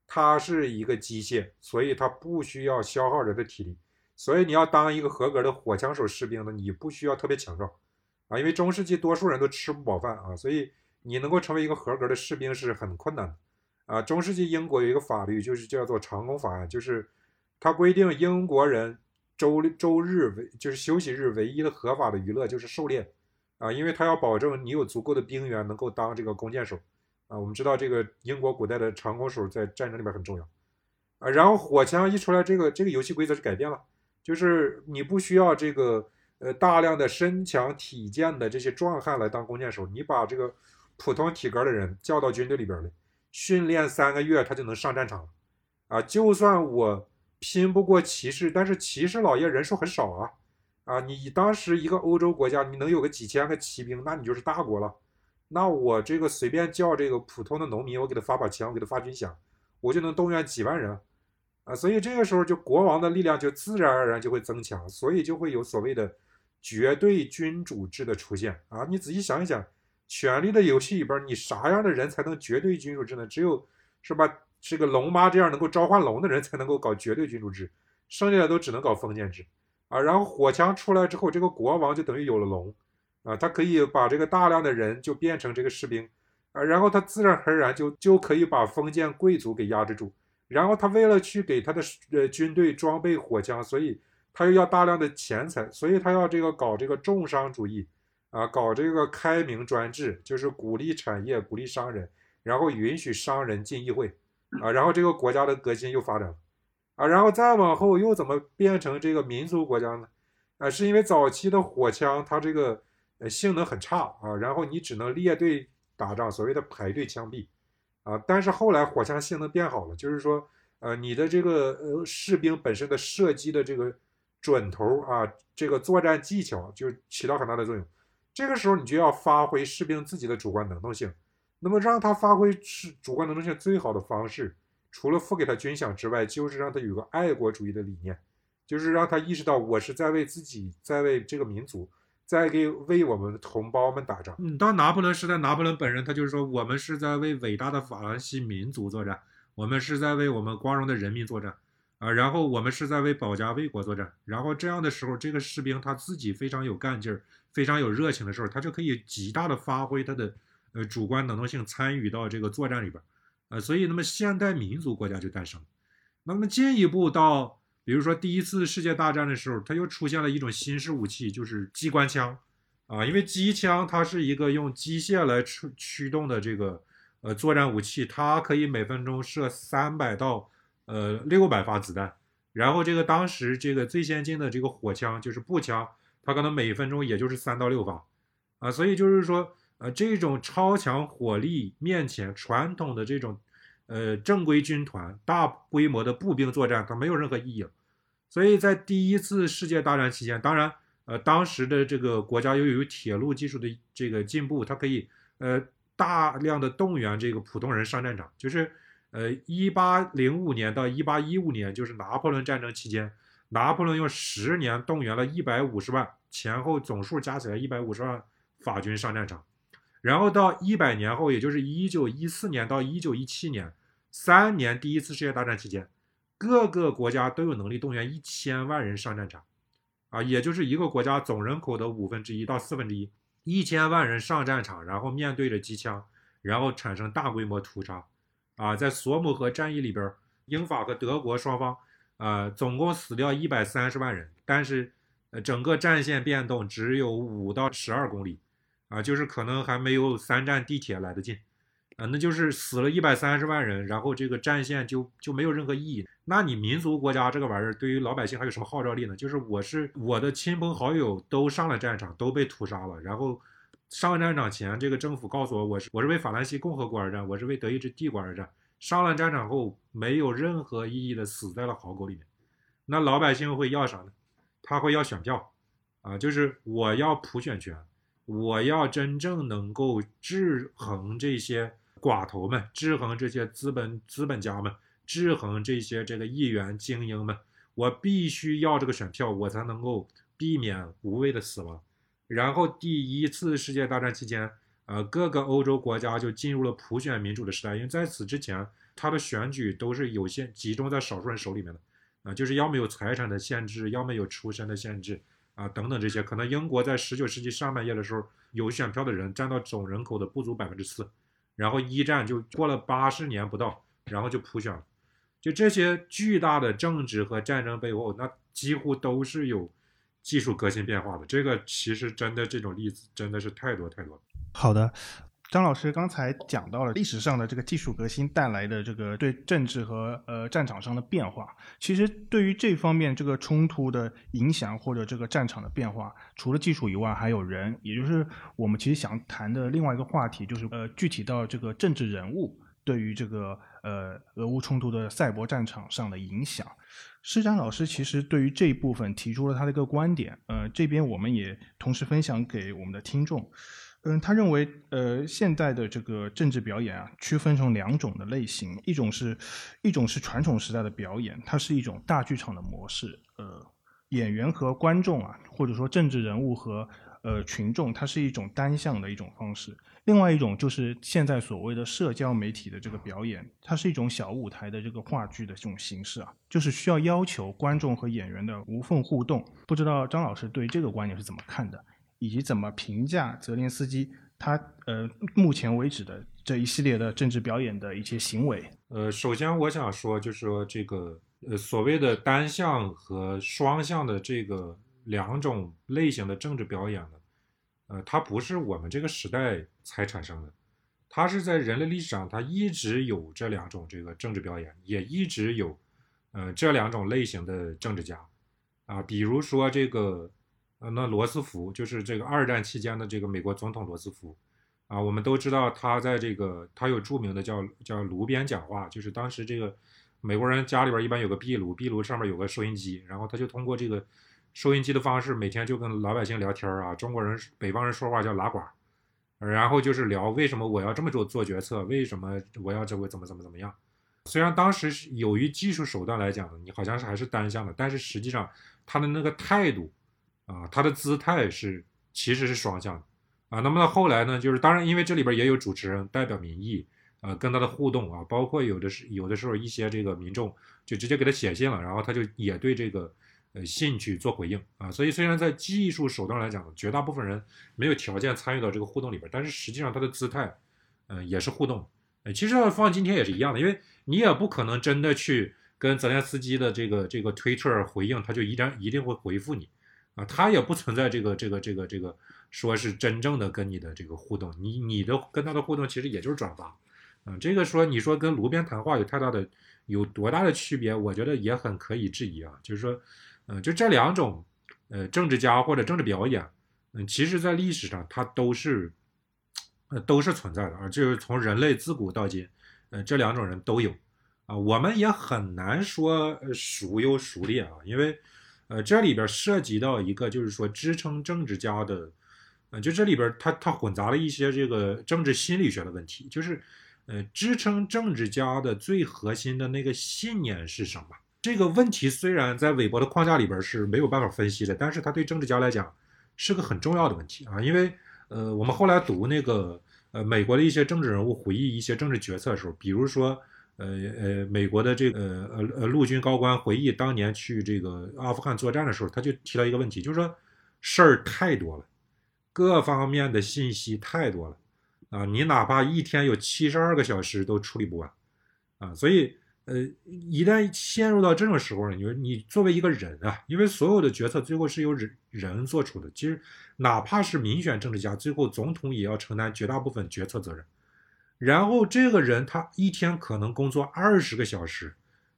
它是一个机械，所以它不需要消耗人的体力。所以你要当一个合格的火枪手士兵呢，你不需要特别强壮，啊，因为中世纪多数人都吃不饱饭啊，所以你能够成为一个合格的士兵是很困难的。啊，中世纪英国有一个法律，就是叫做长工法案，就是它规定英国人周周日为就是休息日唯一的合法的娱乐就是狩猎。啊，因为他要保证你有足够的兵员能够当这个弓箭手，啊，我们知道这个英国古代的长弓手在战争里边很重要，啊，然后火枪一出来，这个这个游戏规则是改变了，就是你不需要这个呃大量的身强体健的这些壮汉来当弓箭手，你把这个普通体格的人叫到军队里边来，训练三个月他就能上战场，啊，就算我拼不过骑士，但是骑士老爷人数很少啊。啊，你当时一个欧洲国家，你能有个几千个骑兵，那你就是大国了。那我这个随便叫这个普通的农民，我给他发把枪，我给他发军饷，我就能动员几万人。啊，所以这个时候就国王的力量就自然而然就会增强，所以就会有所谓的绝对君主制的出现。啊，你仔细想一想，权力的游戏里边，你啥样的人才能绝对君主制呢？只有是吧？这个龙妈这样能够召唤龙的人才能够搞绝对君主制，剩下的都只能搞封建制。啊，然后火枪出来之后，这个国王就等于有了龙，啊，他可以把这个大量的人就变成这个士兵，啊，然后他自然而然就就可以把封建贵族给压制住。然后他为了去给他的呃军队装备火枪，所以他又要大量的钱财，所以他要这个搞这个重商主义，啊，搞这个开明专制，就是鼓励产业，鼓励商人，然后允许商人进议会，啊，然后这个国家的革新又发展了。啊，然后再往后又怎么变成这个民族国家呢？啊，是因为早期的火枪它这个呃性能很差啊，然后你只能列队打仗，所谓的排队枪毙啊。但是后来火枪性能变好了，就是说呃你的这个呃士兵本身的射击的这个准头啊，这个作战技巧就起到很大的作用。这个时候你就要发挥士兵自己的主观能动性，那么让他发挥是主观能动性最好的方式。除了付给他军饷之外，就是让他有个爱国主义的理念，就是让他意识到我是在为自己，在为这个民族，在给为我们的同胞们打仗。嗯，当拿破仑时代，拿破仑本人他就是说，我们是在为伟大的法兰西民族作战，我们是在为我们光荣的人民作战，啊，然后我们是在为保家卫国作战。然后这样的时候，这个士兵他自己非常有干劲儿，非常有热情的时候，他就可以极大的发挥他的呃主观能动性，参与到这个作战里边。呃，所以那么现代民族国家就诞生。那么进一步到，比如说第一次世界大战的时候，它又出现了一种新式武器，就是机关枪。啊，因为机枪它是一个用机械来驱驱动的这个呃作战武器，它可以每分钟射三百到呃六百发子弹。然后这个当时这个最先进的这个火枪就是步枪，它可能每分钟也就是三到六发。啊，所以就是说。呃，这种超强火力面前，传统的这种，呃，正规军团大规模的步兵作战，它没有任何意义了。所以在第一次世界大战期间，当然，呃，当时的这个国家又有铁路技术的这个进步，它可以，呃，大量的动员这个普通人上战场。就是，呃，一八零五年到一八一五年，就是拿破仑战争期间，拿破仑用十年动员了一百五十万，前后总数加起来一百五十万法军上战场。然后到一百年后，也就是一九一四年到一九一七年，三年第一次世界大战期间，各个国家都有能力动员一千万人上战场，啊，也就是一个国家总人口的五分之一到四分之一，一千万人上战场，然后面对着机枪，然后产生大规模屠杀，啊，在索姆河战役里边，英法和德国双方，呃，总共死掉一百三十万人，但是，呃，整个战线变动只有五到十二公里。啊，就是可能还没有三站地铁来得近，啊，那就是死了一百三十万人，然后这个战线就就没有任何意义。那你民族国家这个玩意儿，对于老百姓还有什么号召力呢？就是我是我的亲朋好友都上了战场，都被屠杀了，然后上战场前，这个政府告诉我，我是我是为法兰西共和国而战，我是为德意志帝国而战。上了战场后，没有任何意义的死在了壕沟里面。那老百姓会要啥呢？他会要选票，啊，就是我要普选权，我要真正能够制衡这些寡头们，制衡这些资本资本家们，制衡这些这个议员精英们。我必须要这个选票，我才能够避免无谓的死亡。然后第一次世界大战期间。呃，各个欧洲国家就进入了普选民主的时代，因为在此之前，他的选举都是有限集中在少数人手里面的，啊，就是要么有财产的限制，要么有出身的限制，啊，等等这些。可能英国在十九世纪上半叶的时候，有选票的人占到总人口的不足百分之四，然后一战就过了八十年不到，然后就普选了。就这些巨大的政治和战争背后，那几乎都是有技术革新变化的。这个其实真的这种例子真的是太多太多了。好的，张老师刚才讲到了历史上的这个技术革新带来的这个对政治和呃战场上的变化。其实对于这方面这个冲突的影响或者这个战场的变化，除了技术以外，还有人，也就是我们其实想谈的另外一个话题，就是呃具体到这个政治人物对于这个呃俄乌冲突的赛博战场上的影响。施展老师其实对于这一部分提出了他的一个观点，呃，这边我们也同时分享给我们的听众。嗯，他认为，呃，现代的这个政治表演啊，区分成两种的类型，一种是，一种是传统时代的表演，它是一种大剧场的模式，呃，演员和观众啊，或者说政治人物和呃群众，它是一种单向的一种方式；另外一种就是现在所谓的社交媒体的这个表演，它是一种小舞台的这个话剧的这种形式啊，就是需要要求观众和演员的无缝互动。不知道张老师对这个观点是怎么看的？以及怎么评价泽连斯基他呃目前为止的这一系列的政治表演的一些行为？呃，首先我想说，就是说这个呃所谓的单向和双向的这个两种类型的政治表演呢，呃，它不是我们这个时代才产生的，它是在人类历史上它一直有这两种这个政治表演，也一直有呃这两种类型的政治家啊，比如说这个。呃，那罗斯福就是这个二战期间的这个美国总统罗斯福，啊，我们都知道他在这个他有著名的叫叫炉边讲话，就是当时这个美国人家里边一般有个壁炉，壁炉上面有个收音机，然后他就通过这个收音机的方式每天就跟老百姓聊天啊，中国人北方人说话叫拉呱，然后就是聊为什么我要这么做做决策，为什么我要这个怎么怎么怎么样。虽然当时是由于技术手段来讲，你好像是还是单向的，但是实际上他的那个态度。啊，他的姿态是其实是双向的，啊，那么到后来呢，就是当然，因为这里边也有主持人代表民意，呃，跟他的互动啊，包括有的是有的时候一些这个民众就直接给他写信了，然后他就也对这个呃信去做回应啊，所以虽然在技术手段来讲，绝大部分人没有条件参与到这个互动里边，但是实际上他的姿态，嗯，也是互动，其实放今天也是一样的，因为你也不可能真的去跟泽连斯基的这个这个推特回应，他就一定一定会回复你。啊，他也不存在这个这个这个这个，说是真正的跟你的这个互动，你你的跟他的互动其实也就是转发，啊，这个说你说跟炉边谈话有太大的有多大的区别，我觉得也很可以质疑啊，就是说，嗯，就这两种，呃，政治家或者政治表演，嗯，其实在历史上它都是，呃，都是存在的啊，就是从人类自古到今，呃，这两种人都有，啊，我们也很难说孰优孰劣啊，因为。呃，这里边涉及到一个，就是说支撑政治家的，呃，就这里边它它混杂了一些这个政治心理学的问题，就是，呃，支撑政治家的最核心的那个信念是什么？这个问题虽然在韦伯的框架里边是没有办法分析的，但是它对政治家来讲是个很重要的问题啊，因为，呃，我们后来读那个，呃，美国的一些政治人物回忆一些政治决策的时候，比如说。呃呃，美国的这个呃呃陆军高官回忆当年去这个阿富汗作战的时候，他就提到一个问题，就是说事儿太多了，各方面的信息太多了啊，你哪怕一天有七十二个小时都处理不完啊，所以呃，一旦陷入到这种时候，你说你作为一个人啊，因为所有的决策最后是由人人做出的，其实哪怕是民选政治家，最后总统也要承担绝大部分决策责任。然后这个人他一天可能工作二十个小时，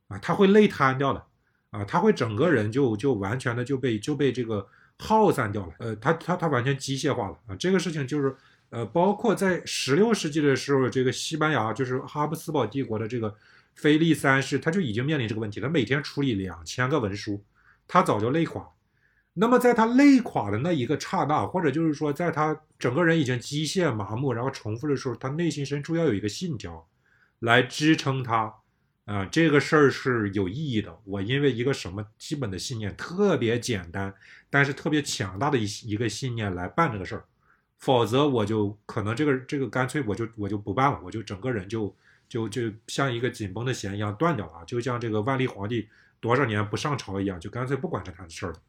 啊，他会累瘫掉的，啊，他会整个人就就完全的就被就被这个耗散掉了，呃，他他他完全机械化了啊。这个事情就是，呃，包括在十六世纪的时候，这个西班牙就是哈布斯堡帝国的这个腓力三世，他就已经面临这个问题，他每天处理两千个文书，他早就累垮。那么在他累垮的那一个刹那，或者就是说，在他整个人已经机械麻木，然后重复的时候，他内心深处要有一个信条，来支撑他。啊，这个事儿是有意义的。我因为一个什么基本的信念，特别简单，但是特别强大的一一个信念来办这个事儿，否则我就可能这个这个干脆我就我就不办了，我就整个人就就就像一个紧绷的弦一样断掉了，就像这个万历皇帝多少年不上朝一样，就干脆不管这摊子事儿了。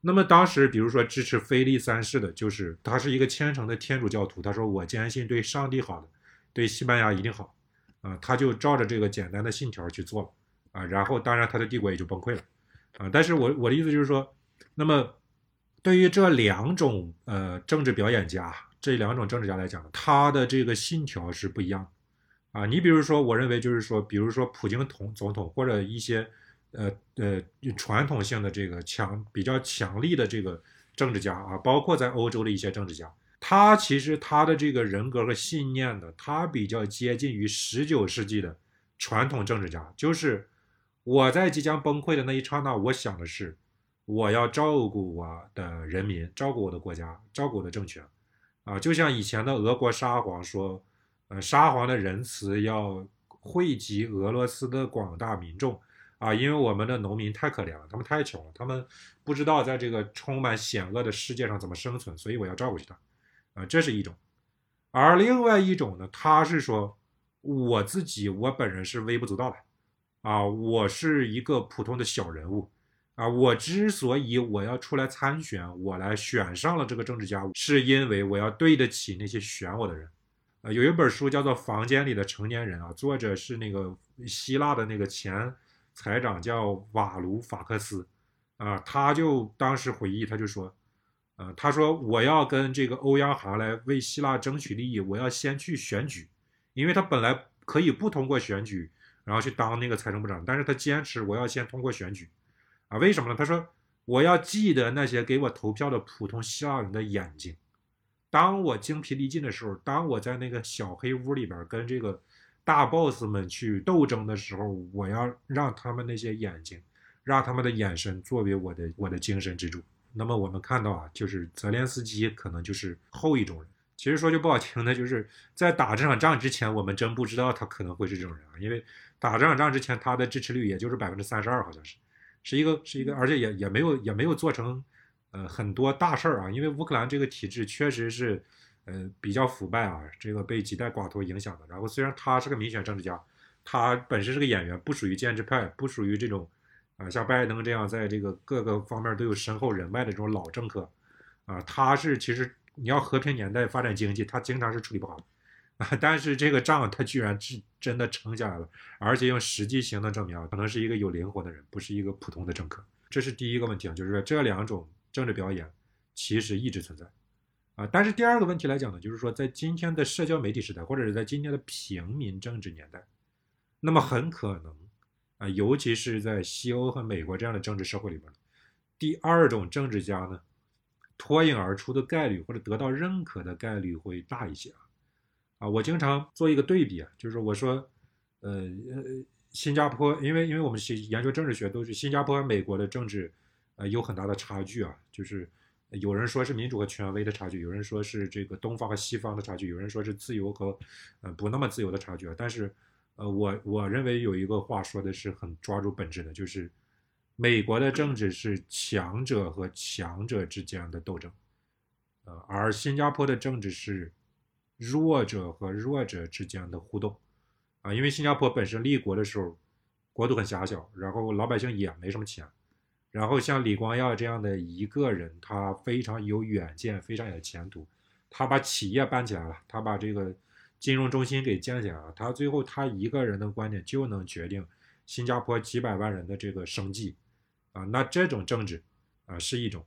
那么当时，比如说支持菲利三世的，就是他是一个虔诚的天主教徒，他说我坚信对上帝好的，对西班牙一定好。啊，他就照着这个简单的信条去做了，啊，然后当然他的帝国也就崩溃了，啊，但是我我的意思就是说，那么对于这两种呃政治表演家，这两种政治家来讲，他的这个信条是不一样，啊，你比如说，我认为就是说，比如说普京统总统或者一些呃呃传统性的这个强比较强力的这个政治家啊，包括在欧洲的一些政治家。他其实他的这个人格和信念呢，他比较接近于十九世纪的传统政治家。就是我在即将崩溃的那一刹那，我想的是，我要照顾我的人民，照顾我的国家，照顾我的政权。啊，就像以前的俄国沙皇说，呃，沙皇的仁慈要惠及俄罗斯的广大民众。啊，因为我们的农民太可怜了，他们太穷了，他们不知道在这个充满险恶的世界上怎么生存，所以我要照顾起他。啊，这是一种，而另外一种呢，他是说我自己我本人是微不足道的，啊，我是一个普通的小人物，啊，我之所以我要出来参选，我来选上了这个政治家，是因为我要对得起那些选我的人，啊，有一本书叫做《房间里的成年人》啊，作者是那个希腊的那个前财长叫瓦卢法克斯，啊，他就当时回忆，他就说。呃，他说我要跟这个欧央行来为希腊争取利益，我要先去选举，因为他本来可以不通过选举，然后去当那个财政部长，但是他坚持我要先通过选举，啊，为什么呢？他说我要记得那些给我投票的普通希腊人的眼睛，当我精疲力尽的时候，当我在那个小黑屋里边跟这个大 boss 们去斗争的时候，我要让他们那些眼睛，让他们的眼神作为我的我的精神支柱。那么我们看到啊，就是泽连斯基可能就是后一种人。其实说句不好听的，就是在打这场仗之前，我们真不知道他可能会是这种人啊。因为打这场仗之前，他的支持率也就是百分之三十二，好像是，是一个是一个，而且也也没有也没有做成呃很多大事儿啊。因为乌克兰这个体制确实是呃比较腐败啊，这个被几代寡头影响的。然后虽然他是个民选政治家，他本身是个演员，不属于建制派，不属于这种。啊，像拜登这样在这个各个方面都有深厚人脉的这种老政客，啊，他是其实你要和平年代发展经济，他经常是处理不好，啊，但是这个仗他居然是真的撑下来了，而且用实际行动证明啊，可能是一个有灵魂的人，不是一个普通的政客。这是第一个问题啊，就是说这两种政治表演其实一直存在，啊，但是第二个问题来讲呢，就是说在今天的社交媒体时代，或者是在今天的平民政治年代，那么很可能。啊，尤其是在西欧和美国这样的政治社会里边，第二种政治家呢，脱颖而出的概率或者得到认可的概率会大一些啊。啊，我经常做一个对比啊，就是我说，呃呃，新加坡，因为因为我们学研究政治学都是新加坡和美国的政治，呃，有很大的差距啊。就是有人说是民主和权威的差距，有人说是这个东方和西方的差距，有人说是自由和呃不那么自由的差距啊。但是。呃，我我认为有一个话说的是很抓住本质的，就是美国的政治是强者和强者之间的斗争，呃，而新加坡的政治是弱者和弱者之间的互动，啊，因为新加坡本身立国的时候国土很狭小，然后老百姓也没什么钱，然后像李光耀这样的一个人，他非常有远见，非常有前途，他把企业办起来了，他把这个。金融中心给建起来了，他最后他一个人的观点就能决定新加坡几百万人的这个生计，啊，那这种政治啊是一种，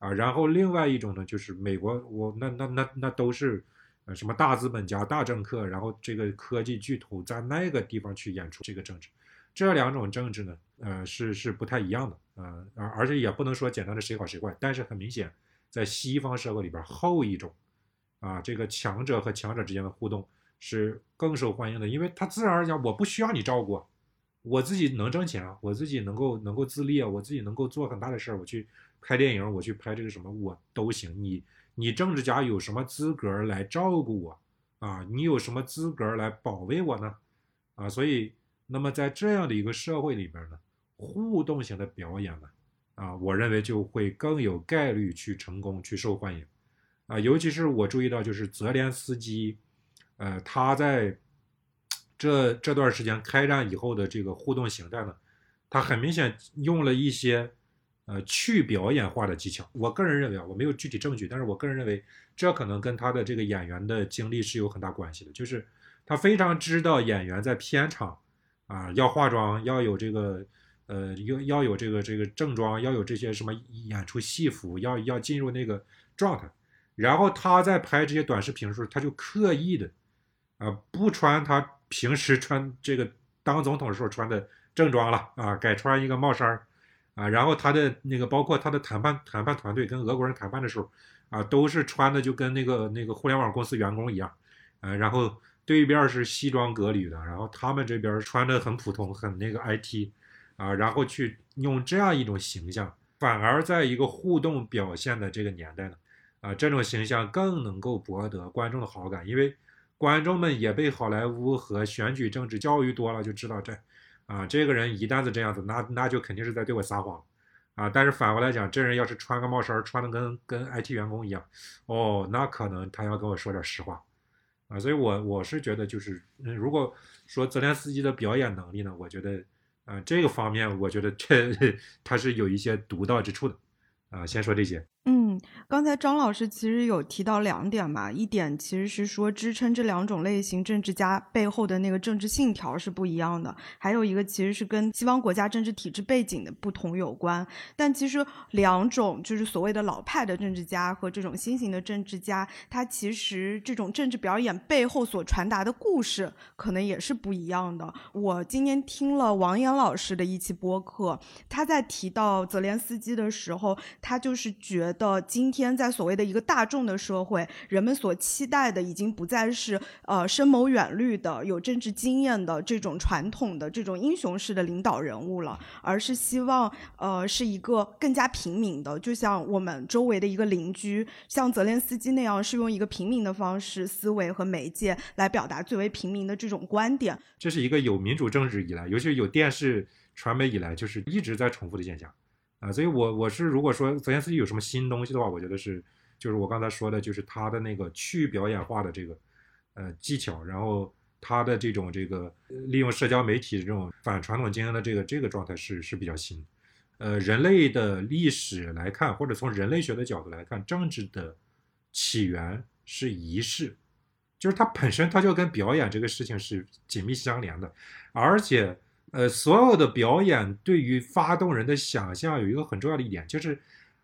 啊，然后另外一种呢就是美国，我那那那那都是呃什么大资本家、大政客，然后这个科技巨头在那个地方去演出这个政治，这两种政治呢，呃，是是不太一样的，呃，而而且也不能说简单的谁好谁坏，但是很明显，在西方社会里边，后一种，啊，这个强者和强者之间的互动是更受欢迎的，因为他自然而然我不需要你照顾，我自己能挣钱，我自己能够能够自立啊，我自己能够做很大的事儿，我去拍电影，我去拍这个什么我都行，你你政治家有什么资格来照顾我啊？你有什么资格来保卫我呢？啊，所以。那么在这样的一个社会里边呢，互动型的表演呢，啊，我认为就会更有概率去成功、去受欢迎，啊，尤其是我注意到，就是泽连斯基，呃，他在这这段时间开战以后的这个互动形态呢，他很明显用了一些呃去表演化的技巧。我个人认为啊，我没有具体证据，但是我个人认为这可能跟他的这个演员的经历是有很大关系的，就是他非常知道演员在片场。啊，要化妆，要有这个，呃，要要有这个这个正装，要有这些什么演出戏服，要要进入那个状态。然后他在拍这些短视频的时候，他就刻意的，啊，不穿他平时穿这个当总统的时候穿的正装了，啊，改穿一个帽衫儿，啊，然后他的那个包括他的谈判谈判团队跟俄国人谈判的时候，啊，都是穿的就跟那个那个互联网公司员工一样，啊，然后。对面是西装革履的，然后他们这边穿的很普通，很那个 IT，啊，然后去用这样一种形象，反而在一个互动表现的这个年代呢，啊，这种形象更能够博得观众的好感，因为观众们也被好莱坞和选举政治教育多了，就知道这，啊，这个人一旦是这样子，那那就肯定是在对我撒谎，啊，但是反过来讲，这人要是穿个帽衫，穿的跟跟 IT 员工一样，哦，那可能他要跟我说点实话。啊，所以，我我是觉得，就是，嗯，如果说泽连斯基的表演能力呢，我觉得，啊，这个方面，我觉得这 他是有一些独到之处的。啊，先说这些。嗯，刚才张老师其实有提到两点嘛，一点其实是说支撑这两种类型政治家背后的那个政治信条是不一样的，还有一个其实是跟西方国家政治体制背景的不同有关。但其实两种就是所谓的老派的政治家和这种新型的政治家，他其实这种政治表演背后所传达的故事可能也是不一样的。我今天听了王岩老师的一期播客，他在提到泽连斯基的时候，他就是觉。得今天，在所谓的一个大众的社会，人们所期待的已经不再是呃深谋远虑的、有政治经验的这种传统的这种英雄式的领导人物了，而是希望呃是一个更加平民的，就像我们周围的一个邻居，像泽连斯基那样，是用一个平民的方式、思维和媒介来表达最为平民的这种观点。这是一个有民主政治以来，尤其是有电视传媒以来，就是一直在重复的现象。啊，所以，我我是如果说泽连斯基有什么新东西的话，我觉得是，就是我刚才说的，就是他的那个去表演化的这个，呃，技巧，然后他的这种这个利用社交媒体这种反传统精英的这个这个状态是是比较新。呃，人类的历史来看，或者从人类学的角度来看，政治的起源是仪式，就是它本身它就跟表演这个事情是紧密相连的，而且。呃，所有的表演对于发动人的想象有一个很重要的一点，就是，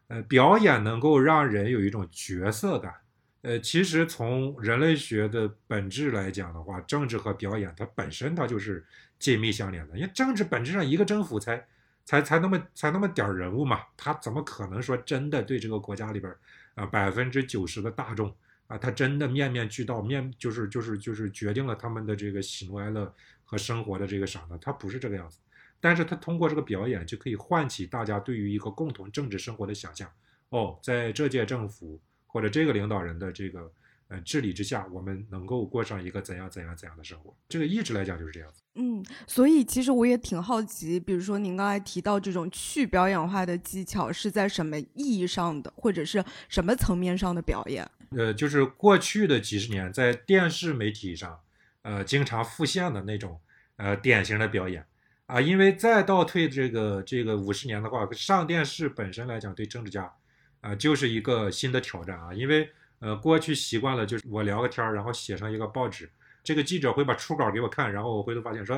呃，表演能够让人有一种角色感。呃，其实从人类学的本质来讲的话，政治和表演它本身它就是紧密相连的。因为政治本质上一个政府才才才那么才那么点儿人物嘛，他怎么可能说真的对这个国家里边啊百分之九十的大众啊，他真的面面俱到，面就是就是就是决定了他们的这个喜怒哀乐。和生活的这个啥呢？它不是这个样子，但是他通过这个表演就可以唤起大家对于一个共同政治生活的想象。哦，在这届政府或者这个领导人的这个呃治理之下，我们能够过上一个怎样怎样怎样的生活？这个一直来讲就是这样子。嗯，所以其实我也挺好奇，比如说您刚才提到这种去表演化的技巧是在什么意义上的，或者是什么层面上的表演？呃，就是过去的几十年在电视媒体上。呃，经常复现的那种，呃，典型的表演啊，因为再倒退这个这个五十年的话，上电视本身来讲，对政治家，啊，就是一个新的挑战啊，因为呃，过去习惯了就是我聊个天儿，然后写上一个报纸，这个记者会把初稿给我看，然后我回头发现说，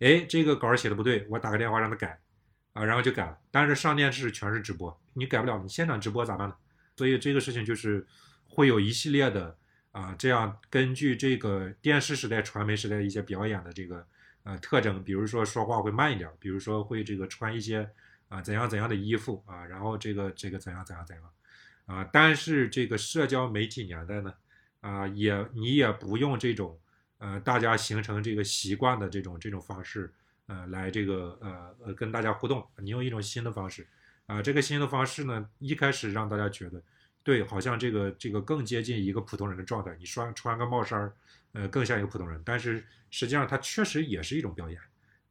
哎，这个稿写的不对，我打个电话让他改，啊，然后就改了。但是上电视全是直播，你改不了，你现场直播咋办呢？所以这个事情就是会有一系列的。啊，这样根据这个电视时代、传媒时代一些表演的这个呃特征，比如说说话会慢一点，比如说会这个穿一些啊、怎样怎样的衣服啊，然后这个这个怎样怎样怎样啊，但是这个社交媒体年代呢，啊也你也不用这种呃大家形成这个习惯的这种这种方式，呃来这个呃呃跟大家互动，你用一种新的方式啊，这个新的方式呢，一开始让大家觉得。对，好像这个这个更接近一个普通人的状态。你穿穿个帽衫儿，呃，更像一个普通人。但是实际上，它确实也是一种表演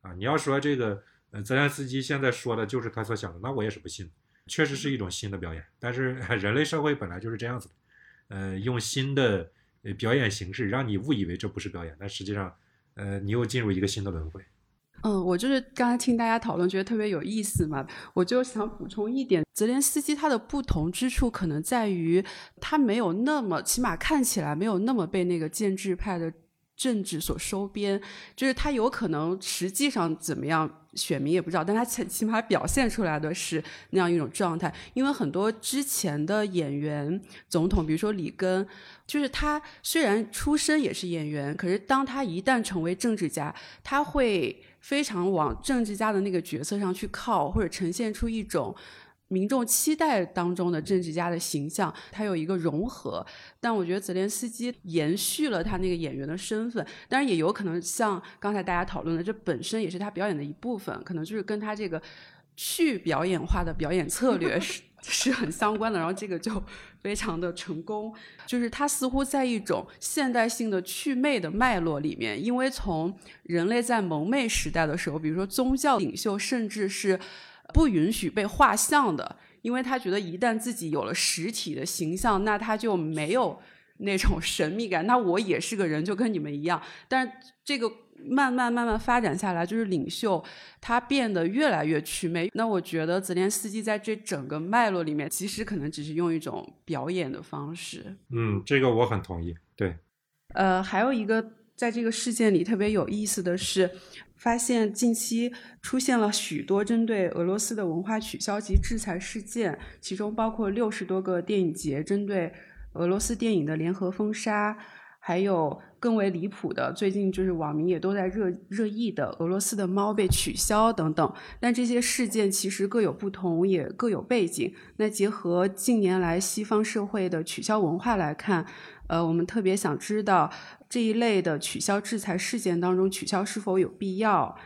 啊。你要说这个，泽连斯基现在说的就是他所想的，那我也是不信。确实是一种新的表演，但是 人类社会本来就是这样子的，呃，用新的表演形式让你误以为这不是表演，但实际上，呃，你又进入一个新的轮回。嗯，我就是刚才听大家讨论，觉得特别有意思嘛，我就想补充一点，泽连斯基他的不同之处可能在于他没有那么，起码看起来没有那么被那个建制派的政治所收编，就是他有可能实际上怎么样，选民也不知道，但他起码表现出来的是那样一种状态，因为很多之前的演员总统，比如说里根，就是他虽然出身也是演员，可是当他一旦成为政治家，他会。非常往政治家的那个角色上去靠，或者呈现出一种民众期待当中的政治家的形象，它有一个融合。但我觉得泽连斯基延续了他那个演员的身份，当然也有可能像刚才大家讨论的，这本身也是他表演的一部分，可能就是跟他这个去表演化的表演策略是 是很相关的。然后这个就非常的成功，就是他似乎在一种现代性的祛魅的脉络里面，因为从人类在蒙昧时代的时候，比如说宗教领袖甚至是不允许被画像的，因为他觉得一旦自己有了实体的形象，那他就没有那种神秘感。那我也是个人，就跟你们一样。但这个慢慢慢慢发展下来，就是领袖他变得越来越祛魅。那我觉得泽连斯基在这整个脉络里面，其实可能只是用一种表演的方式。嗯，这个我很同意。对，呃，还有一个在这个事件里特别有意思的是，发现近期出现了许多针对俄罗斯的文化取消及制裁事件，其中包括六十多个电影节针对俄罗斯电影的联合封杀，还有更为离谱的，最近就是网民也都在热热议的俄罗斯的猫被取消等等。但这些事件其实各有不同，也各有背景。那结合近年来西方社会的取消文化来看，呃，我们特别想知道这一类的取消制裁事件当中，取消是否有必要？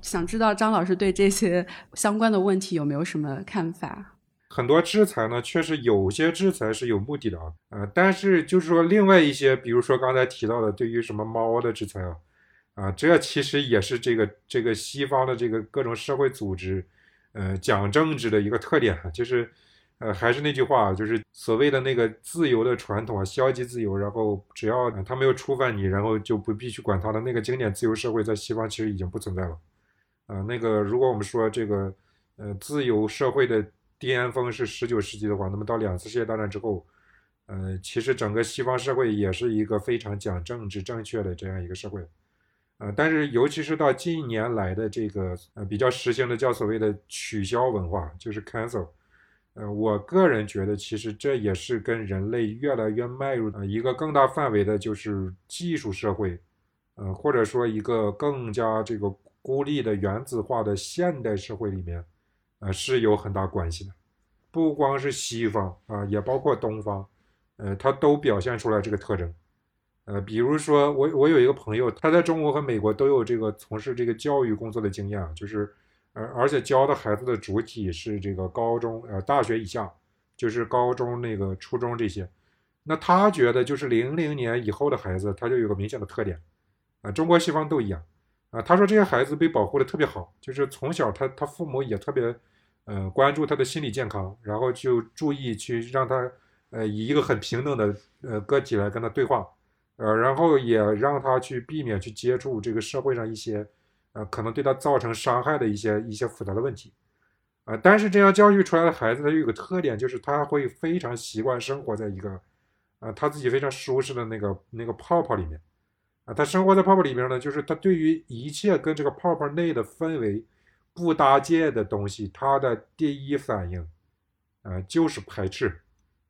想知道张老师对这些相关的问题有没有什么看法？很多制裁呢，确实有些制裁是有目的的啊，呃，但是就是说另外一些，比如说刚才提到的对于什么猫的制裁啊，啊，这其实也是这个这个西方的这个各种社会组织，呃，讲政治的一个特点，就是，呃，还是那句话，就是所谓的那个自由的传统啊，消极自由，然后只要他没有触犯你，然后就不必去管他的那个经典自由社会，在西方其实已经不存在了，啊，那个如果我们说这个，呃，自由社会的。巅峰是十九世纪的话，那么到两次世界大战之后，呃，其实整个西方社会也是一个非常讲政治正确的这样一个社会，呃，但是尤其是到近年来的这个呃比较实行的叫所谓的取消文化，就是 cancel，呃，我个人觉得其实这也是跟人类越来越迈入呃一个更大范围的就是技术社会，呃，或者说一个更加这个孤立的原子化的现代社会里面。呃，是有很大关系的，不光是西方啊，也包括东方，呃，它都表现出来这个特征。呃，比如说我我有一个朋友，他在中国和美国都有这个从事这个教育工作的经验，就是呃，而且教的孩子的主体是这个高中呃大学以下，就是高中那个初中这些。那他觉得就是零零年以后的孩子，他就有个明显的特点，啊，中国西方都一样，啊，他说这些孩子被保护的特别好，就是从小他他父母也特别。呃，关注他的心理健康，然后就注意去让他，呃，以一个很平等的呃个体来跟他对话，呃，然后也让他去避免去接触这个社会上一些，呃，可能对他造成伤害的一些一些复杂的问题，啊，但是这样教育出来的孩子，他有个特点，就是他会非常习惯生活在一个，啊，他自己非常舒适的那个那个泡泡里面，啊，他生活在泡泡里面呢，就是他对于一切跟这个泡泡内的氛围。不搭界的东西，他的第一反应，啊，就是排斥，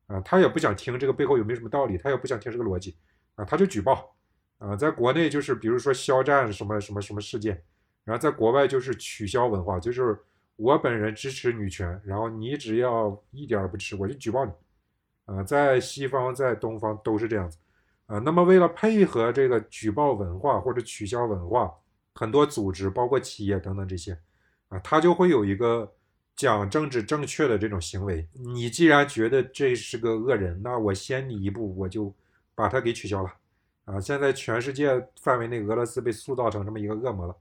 啊，他也不想听这个背后有没有什么道理，他也不想听这个逻辑，啊，他就举报，啊，在国内就是比如说肖战什么什么什么事件，然后在国外就是取消文化，就是我本人支持女权，然后你只要一点儿不支持，我就举报你。啊，在西方在东方都是这样子。啊，那么为了配合这个举报文化或者取消文化，很多组织包括企业等等这些，啊，他就会有一个讲政治正确的这种行为。你既然觉得这是个恶人，那我先你一步，我就把他给取消了。啊，现在全世界范围内，俄罗斯被塑造成这么一个恶魔了，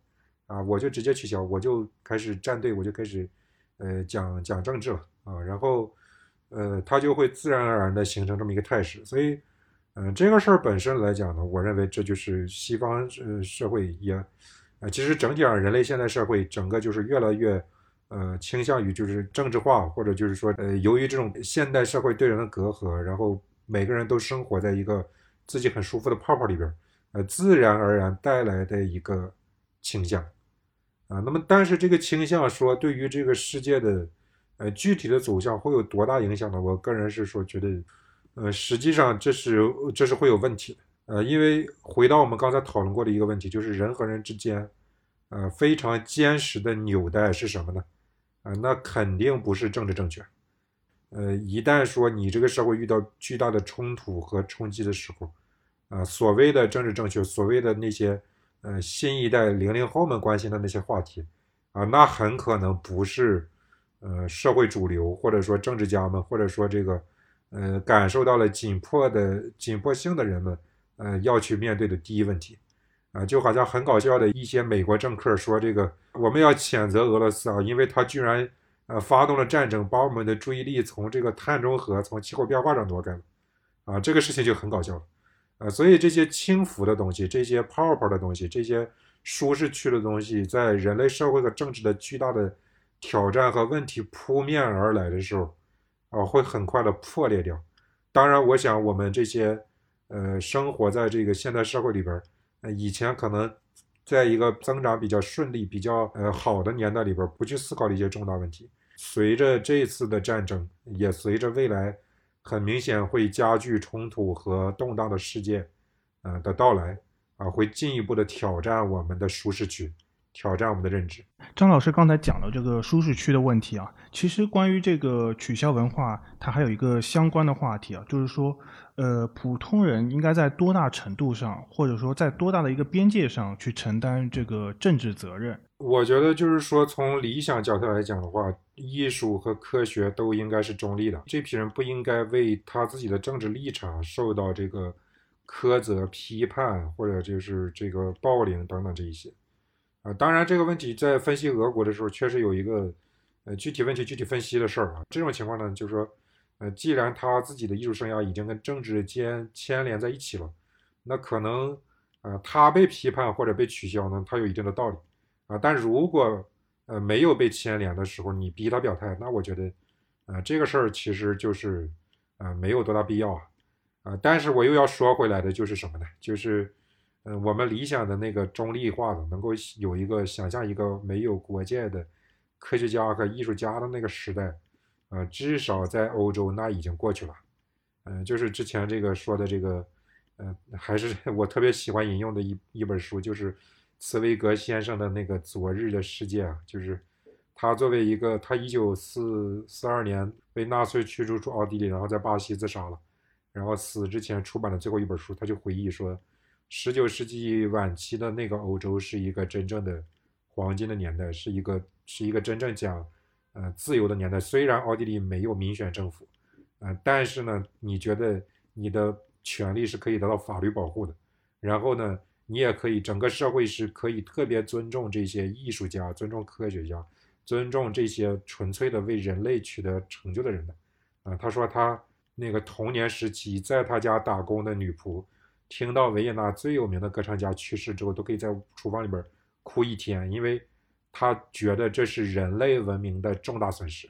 啊，我就直接取消，我就开始站队，我就开始，呃，讲讲政治了，啊，然后，呃，他就会自然而然的形成这么一个态势，所以，嗯，这个事儿本身来讲呢，我认为这就是西方呃社会也，呃，其实整体上人类现代社会整个就是越来越，呃，倾向于就是政治化，或者就是说，呃，由于这种现代社会对人的隔阂，然后每个人都生活在一个。自己很舒服的泡泡里边，呃，自然而然带来的一个倾向，啊，那么但是这个倾向说对于这个世界的，呃，具体的走向会有多大影响呢？我个人是说觉得，呃，实际上这是这是会有问题的，呃，因为回到我们刚才讨论过的一个问题，就是人和人之间，呃，非常坚实的纽带是什么呢？啊，那肯定不是政治正确。呃，一旦说你这个社会遇到巨大的冲突和冲击的时候，啊，所谓的政治正确，所谓的那些，呃，新一代零零后们关心的那些话题，啊，那很可能不是，呃，社会主流或者说政治家们或者说这个，呃，感受到了紧迫的紧迫性的人们，呃，要去面对的第一问题，啊，就好像很搞笑的一些美国政客说这个我们要谴责俄罗斯啊，因为他居然。呃，发动了战争，把我们的注意力从这个碳中和、从气候变化上挪开了，啊，这个事情就很搞笑了，啊，所以这些轻浮的东西、这些泡泡的东西、这些舒适区的东西，在人类社会和政治的巨大的挑战和问题扑面而来的时候，啊，会很快的破裂掉。当然，我想我们这些呃生活在这个现代社会里边，呃，以前可能在一个增长比较顺利、比较呃好的年代里边，不去思考的一些重大问题。随着这次的战争，也随着未来很明显会加剧冲突和动荡的世界，呃的到来，啊，会进一步的挑战我们的舒适区，挑战我们的认知。张老师刚才讲了这个舒适区的问题啊，其实关于这个取消文化，它还有一个相关的话题啊，就是说，呃，普通人应该在多大程度上，或者说在多大的一个边界上去承担这个政治责任？我觉得就是说，从理想角度来讲的话，艺术和科学都应该是中立的。这批人不应该为他自己的政治立场受到这个苛责、批判，或者就是这个暴凌等等这一些。啊，当然这个问题在分析俄国的时候，确实有一个呃具体问题具体分析的事儿啊。这种情况呢，就是说，呃，既然他自己的艺术生涯已经跟政治间牵连在一起了，那可能呃他被批判或者被取消呢，他有一定的道理。啊，但如果呃没有被牵连的时候，你逼他表态，那我觉得，呃，这个事儿其实就是，呃，没有多大必要啊，啊，但是我又要说回来的就是什么呢？就是，嗯，我们理想的那个中立化的，能够有一个想象一个没有国界的科学家和艺术家的那个时代，呃，至少在欧洲那已经过去了，嗯，就是之前这个说的这个，呃，还是 我特别喜欢引用的一一本书，就是。茨威格先生的那个《昨日的世界》啊，就是他作为一个，他一九四四二年被纳粹驱逐出奥地利，然后在巴西自杀了，然后死之前出版的最后一本书，他就回忆说，十九世纪晚期的那个欧洲是一个真正的黄金的年代，是一个是一个真正讲呃自由的年代。虽然奥地利没有民选政府，呃，但是呢，你觉得你的权利是可以得到法律保护的，然后呢？你也可以，整个社会是可以特别尊重这些艺术家、尊重科学家、尊重这些纯粹的为人类取得成就的人的。啊，他说他那个童年时期在他家打工的女仆，听到维也纳最有名的歌唱家去世之后，都可以在厨房里边哭一天，因为他觉得这是人类文明的重大损失。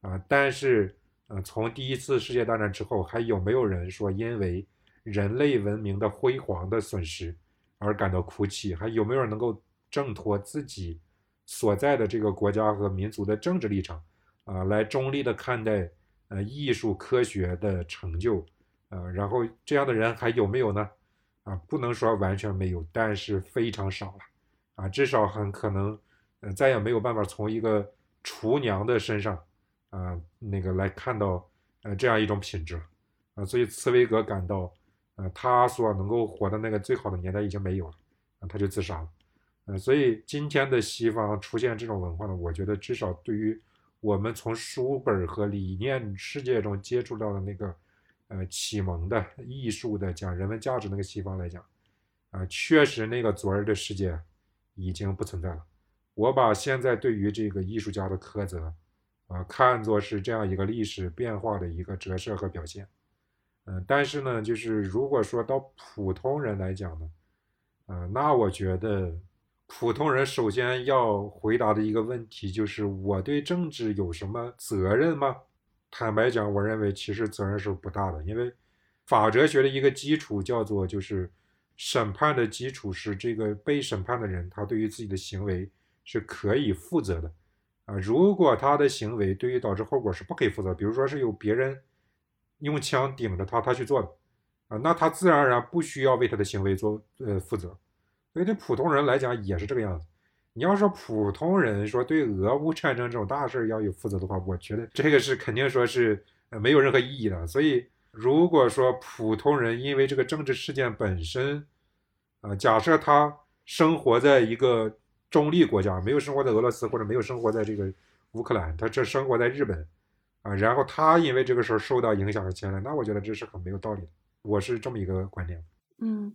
啊，但是，呃，从第一次世界大战之后，还有没有人说因为人类文明的辉煌的损失？而感到哭泣，还有没有人能够挣脱自己所在的这个国家和民族的政治立场啊，来中立的看待呃艺术科学的成就，呃，然后这样的人还有没有呢？啊，不能说完全没有，但是非常少了，啊，至少很可能，呃，再也没有办法从一个厨娘的身上，啊，那个来看到，呃，这样一种品质了，啊，所以茨威格感到，呃，他所能够活的那个最好的年代已经没有了，啊，他就自杀了，呃，所以今天的西方出现这种文化呢，我觉得至少对于我们从书本和理念世界中接触到的那个。呃，启蒙的艺术的讲人文价值那个西方来讲，啊，确实那个昨日的世界已经不存在了。我把现在对于这个艺术家的苛责，啊，看作是这样一个历史变化的一个折射和表现。嗯，但是呢，就是如果说到普通人来讲呢，啊，那我觉得普通人首先要回答的一个问题就是：我对政治有什么责任吗？坦白讲，我认为其实责任是不大的，因为法哲学的一个基础叫做就是审判的基础是这个被审判的人他对于自己的行为是可以负责的啊。如果他的行为对于导致后果是不可以负责，比如说是有别人用枪顶着他，他去做的啊，那他自然而然不需要为他的行为做呃负责。所以对普通人来讲也是这个样子。你要说普通人说对俄乌战争这种大事要有负责的话，我觉得这个是肯定说是没有任何意义的。所以，如果说普通人因为这个政治事件本身，啊，假设他生活在一个中立国家，没有生活在俄罗斯或者没有生活在这个乌克兰，他这生活在日本，啊，然后他因为这个事儿受到影响和牵连，那我觉得这是很没有道理的。我是这么一个观点。嗯。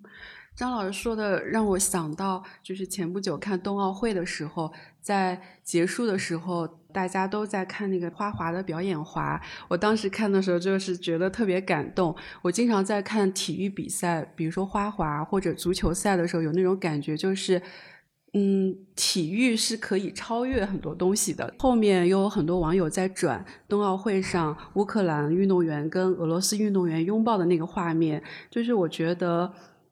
张老师说的让我想到，就是前不久看冬奥会的时候，在结束的时候，大家都在看那个花滑的表演滑。我当时看的时候，就是觉得特别感动。我经常在看体育比赛，比如说花滑或者足球赛的时候，有那种感觉，就是，嗯，体育是可以超越很多东西的。后面又有很多网友在转冬奥会上乌克兰运动员跟俄罗斯运动员拥抱的那个画面，就是我觉得。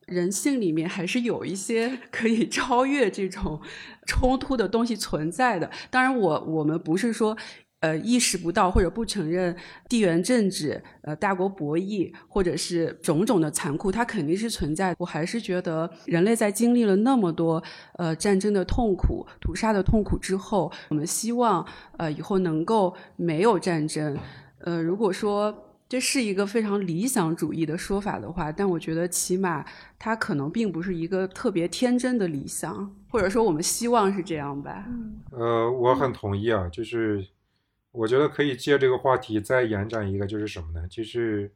人性里面还是有一些 可以超越这种冲突的东西存在的。当然，我我们不是说呃意识不到或者不承认地缘政治、呃大国博弈或者是种种的残酷，它肯定是存在。我还是觉得人类在经历了那么多呃战争的痛苦、屠杀的痛苦之后，我们希望呃以后能够没有战争。呃，如果说。这是一个非常理想主义的说法的话，但我觉得起码它可能并不是一个特别天真的理想，或者说我们希望是这样吧。呃，我很同意啊，就是我觉得可以借这个话题再延展一个，就是什么呢？就是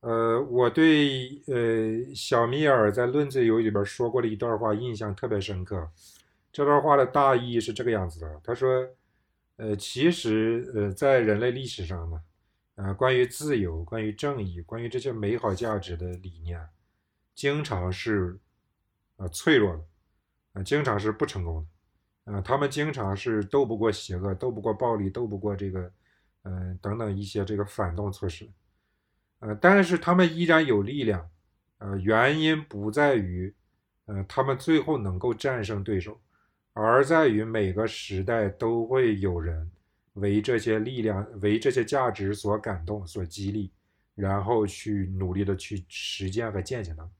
呃，我对呃小米尔在《论自由》里边说过的一段话印象特别深刻。这段话的大意是这个样子的，他说：呃，其实呃，在人类历史上呢。啊，关于自由，关于正义，关于这些美好价值的理念，经常是啊脆弱的，啊经常是不成功的，啊他们经常是斗不过邪恶，斗不过暴力，斗不过这个，嗯等等一些这个反动措施，呃，但是他们依然有力量，呃，原因不在于，呃，他们最后能够战胜对手，而在于每个时代都会有人。为这些力量、为这些价值所感动、所激励，然后去努力的去实践和践行它。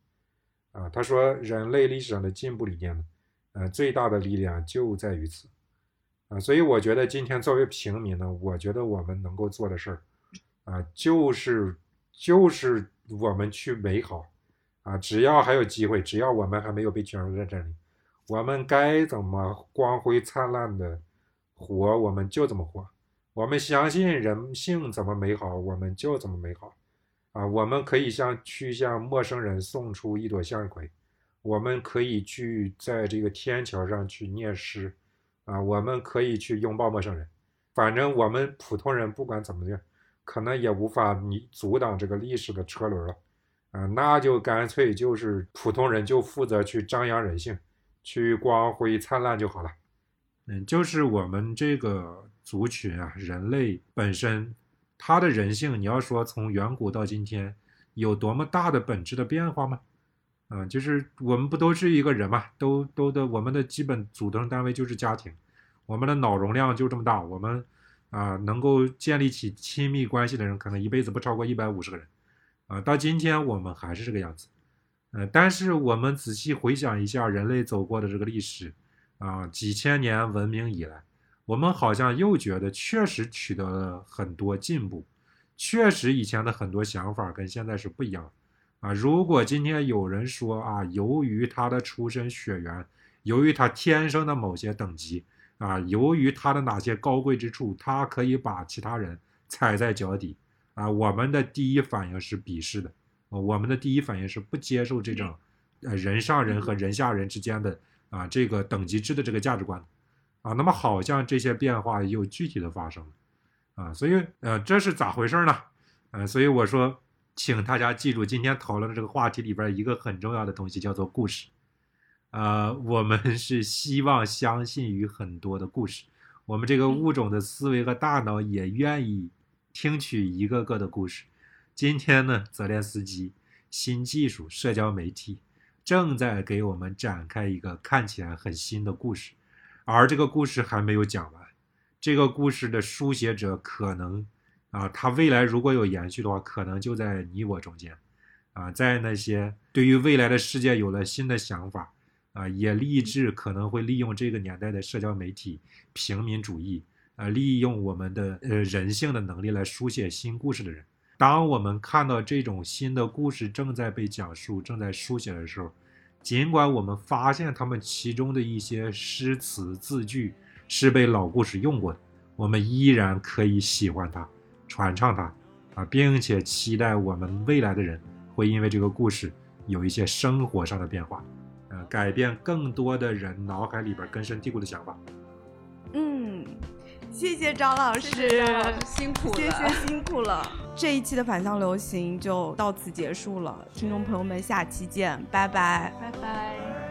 啊，他说，人类历史上的进步理念呢，呃，最大的力量就在于此。啊，所以我觉得今天作为平民呢，我觉得我们能够做的事儿，啊，就是就是我们去美好。啊，只要还有机会，只要我们还没有被卷入在这里，我们该怎么光辉灿烂的？活我们就怎么活，我们相信人性怎么美好，我们就怎么美好，啊，我们可以向去向陌生人送出一朵向日葵，我们可以去在这个天桥上去念诗，啊，我们可以去拥抱陌生人，反正我们普通人不管怎么样，可能也无法你阻挡这个历史的车轮了，啊，那就干脆就是普通人就负责去张扬人性，去光辉灿烂就好了。嗯，就是我们这个族群啊，人类本身，他的人性，你要说从远古到今天，有多么大的本质的变化吗？嗯，就是我们不都是一个人嘛，都都的，我们的基本组成单位就是家庭，我们的脑容量就这么大，我们啊，能够建立起亲密关系的人，可能一辈子不超过一百五十个人，啊，到今天我们还是这个样子，呃，但是我们仔细回想一下人类走过的这个历史，啊，几千年文明以来，我们好像又觉得确实取得了很多进步，确实以前的很多想法跟现在是不一样啊。如果今天有人说啊，由于他的出身血缘，由于他天生的某些等级啊，由于他的哪些高贵之处，他可以把其他人踩在脚底啊，我们的第一反应是鄙视的。我们的第一反应是不接受这种，呃，人上人和人下人之间的啊这个等级制的这个价值观，啊，那么好像这些变化又具体的发生了，啊，所以呃这是咋回事呢？呃，所以我说，请大家记住今天讨论的这个话题里边一个很重要的东西叫做故事，呃，我们 是希望相信于很多的故事，我们这个物种的思维和大脑也愿意听取一个个的故事。今天呢，泽连斯基新技术社交媒体正在给我们展开一个看起来很新的故事，而这个故事还没有讲完。这个故事的书写者可能啊，他未来如果有延续的话，可能就在你我中间啊，在那些对于未来的世界有了新的想法啊，也立志可能会利用这个年代的社交媒体平民主义啊，利用我们的呃人性的能力来书写新故事的人。当我们看到这种新的故事正在被讲述、正在书写的时候，尽管我们发现他们其中的一些诗词字句是被老故事用过的，我们依然可以喜欢它、传唱它，啊，并且期待我们未来的人会因为这个故事有一些生活上的变化，呃，改变更多的人脑海里边根深蒂固的想法。嗯。谢谢张老师，辛苦了，谢谢辛苦了。这一期的反向流行就到此结束了，听众朋友们，下期见，拜拜，拜拜。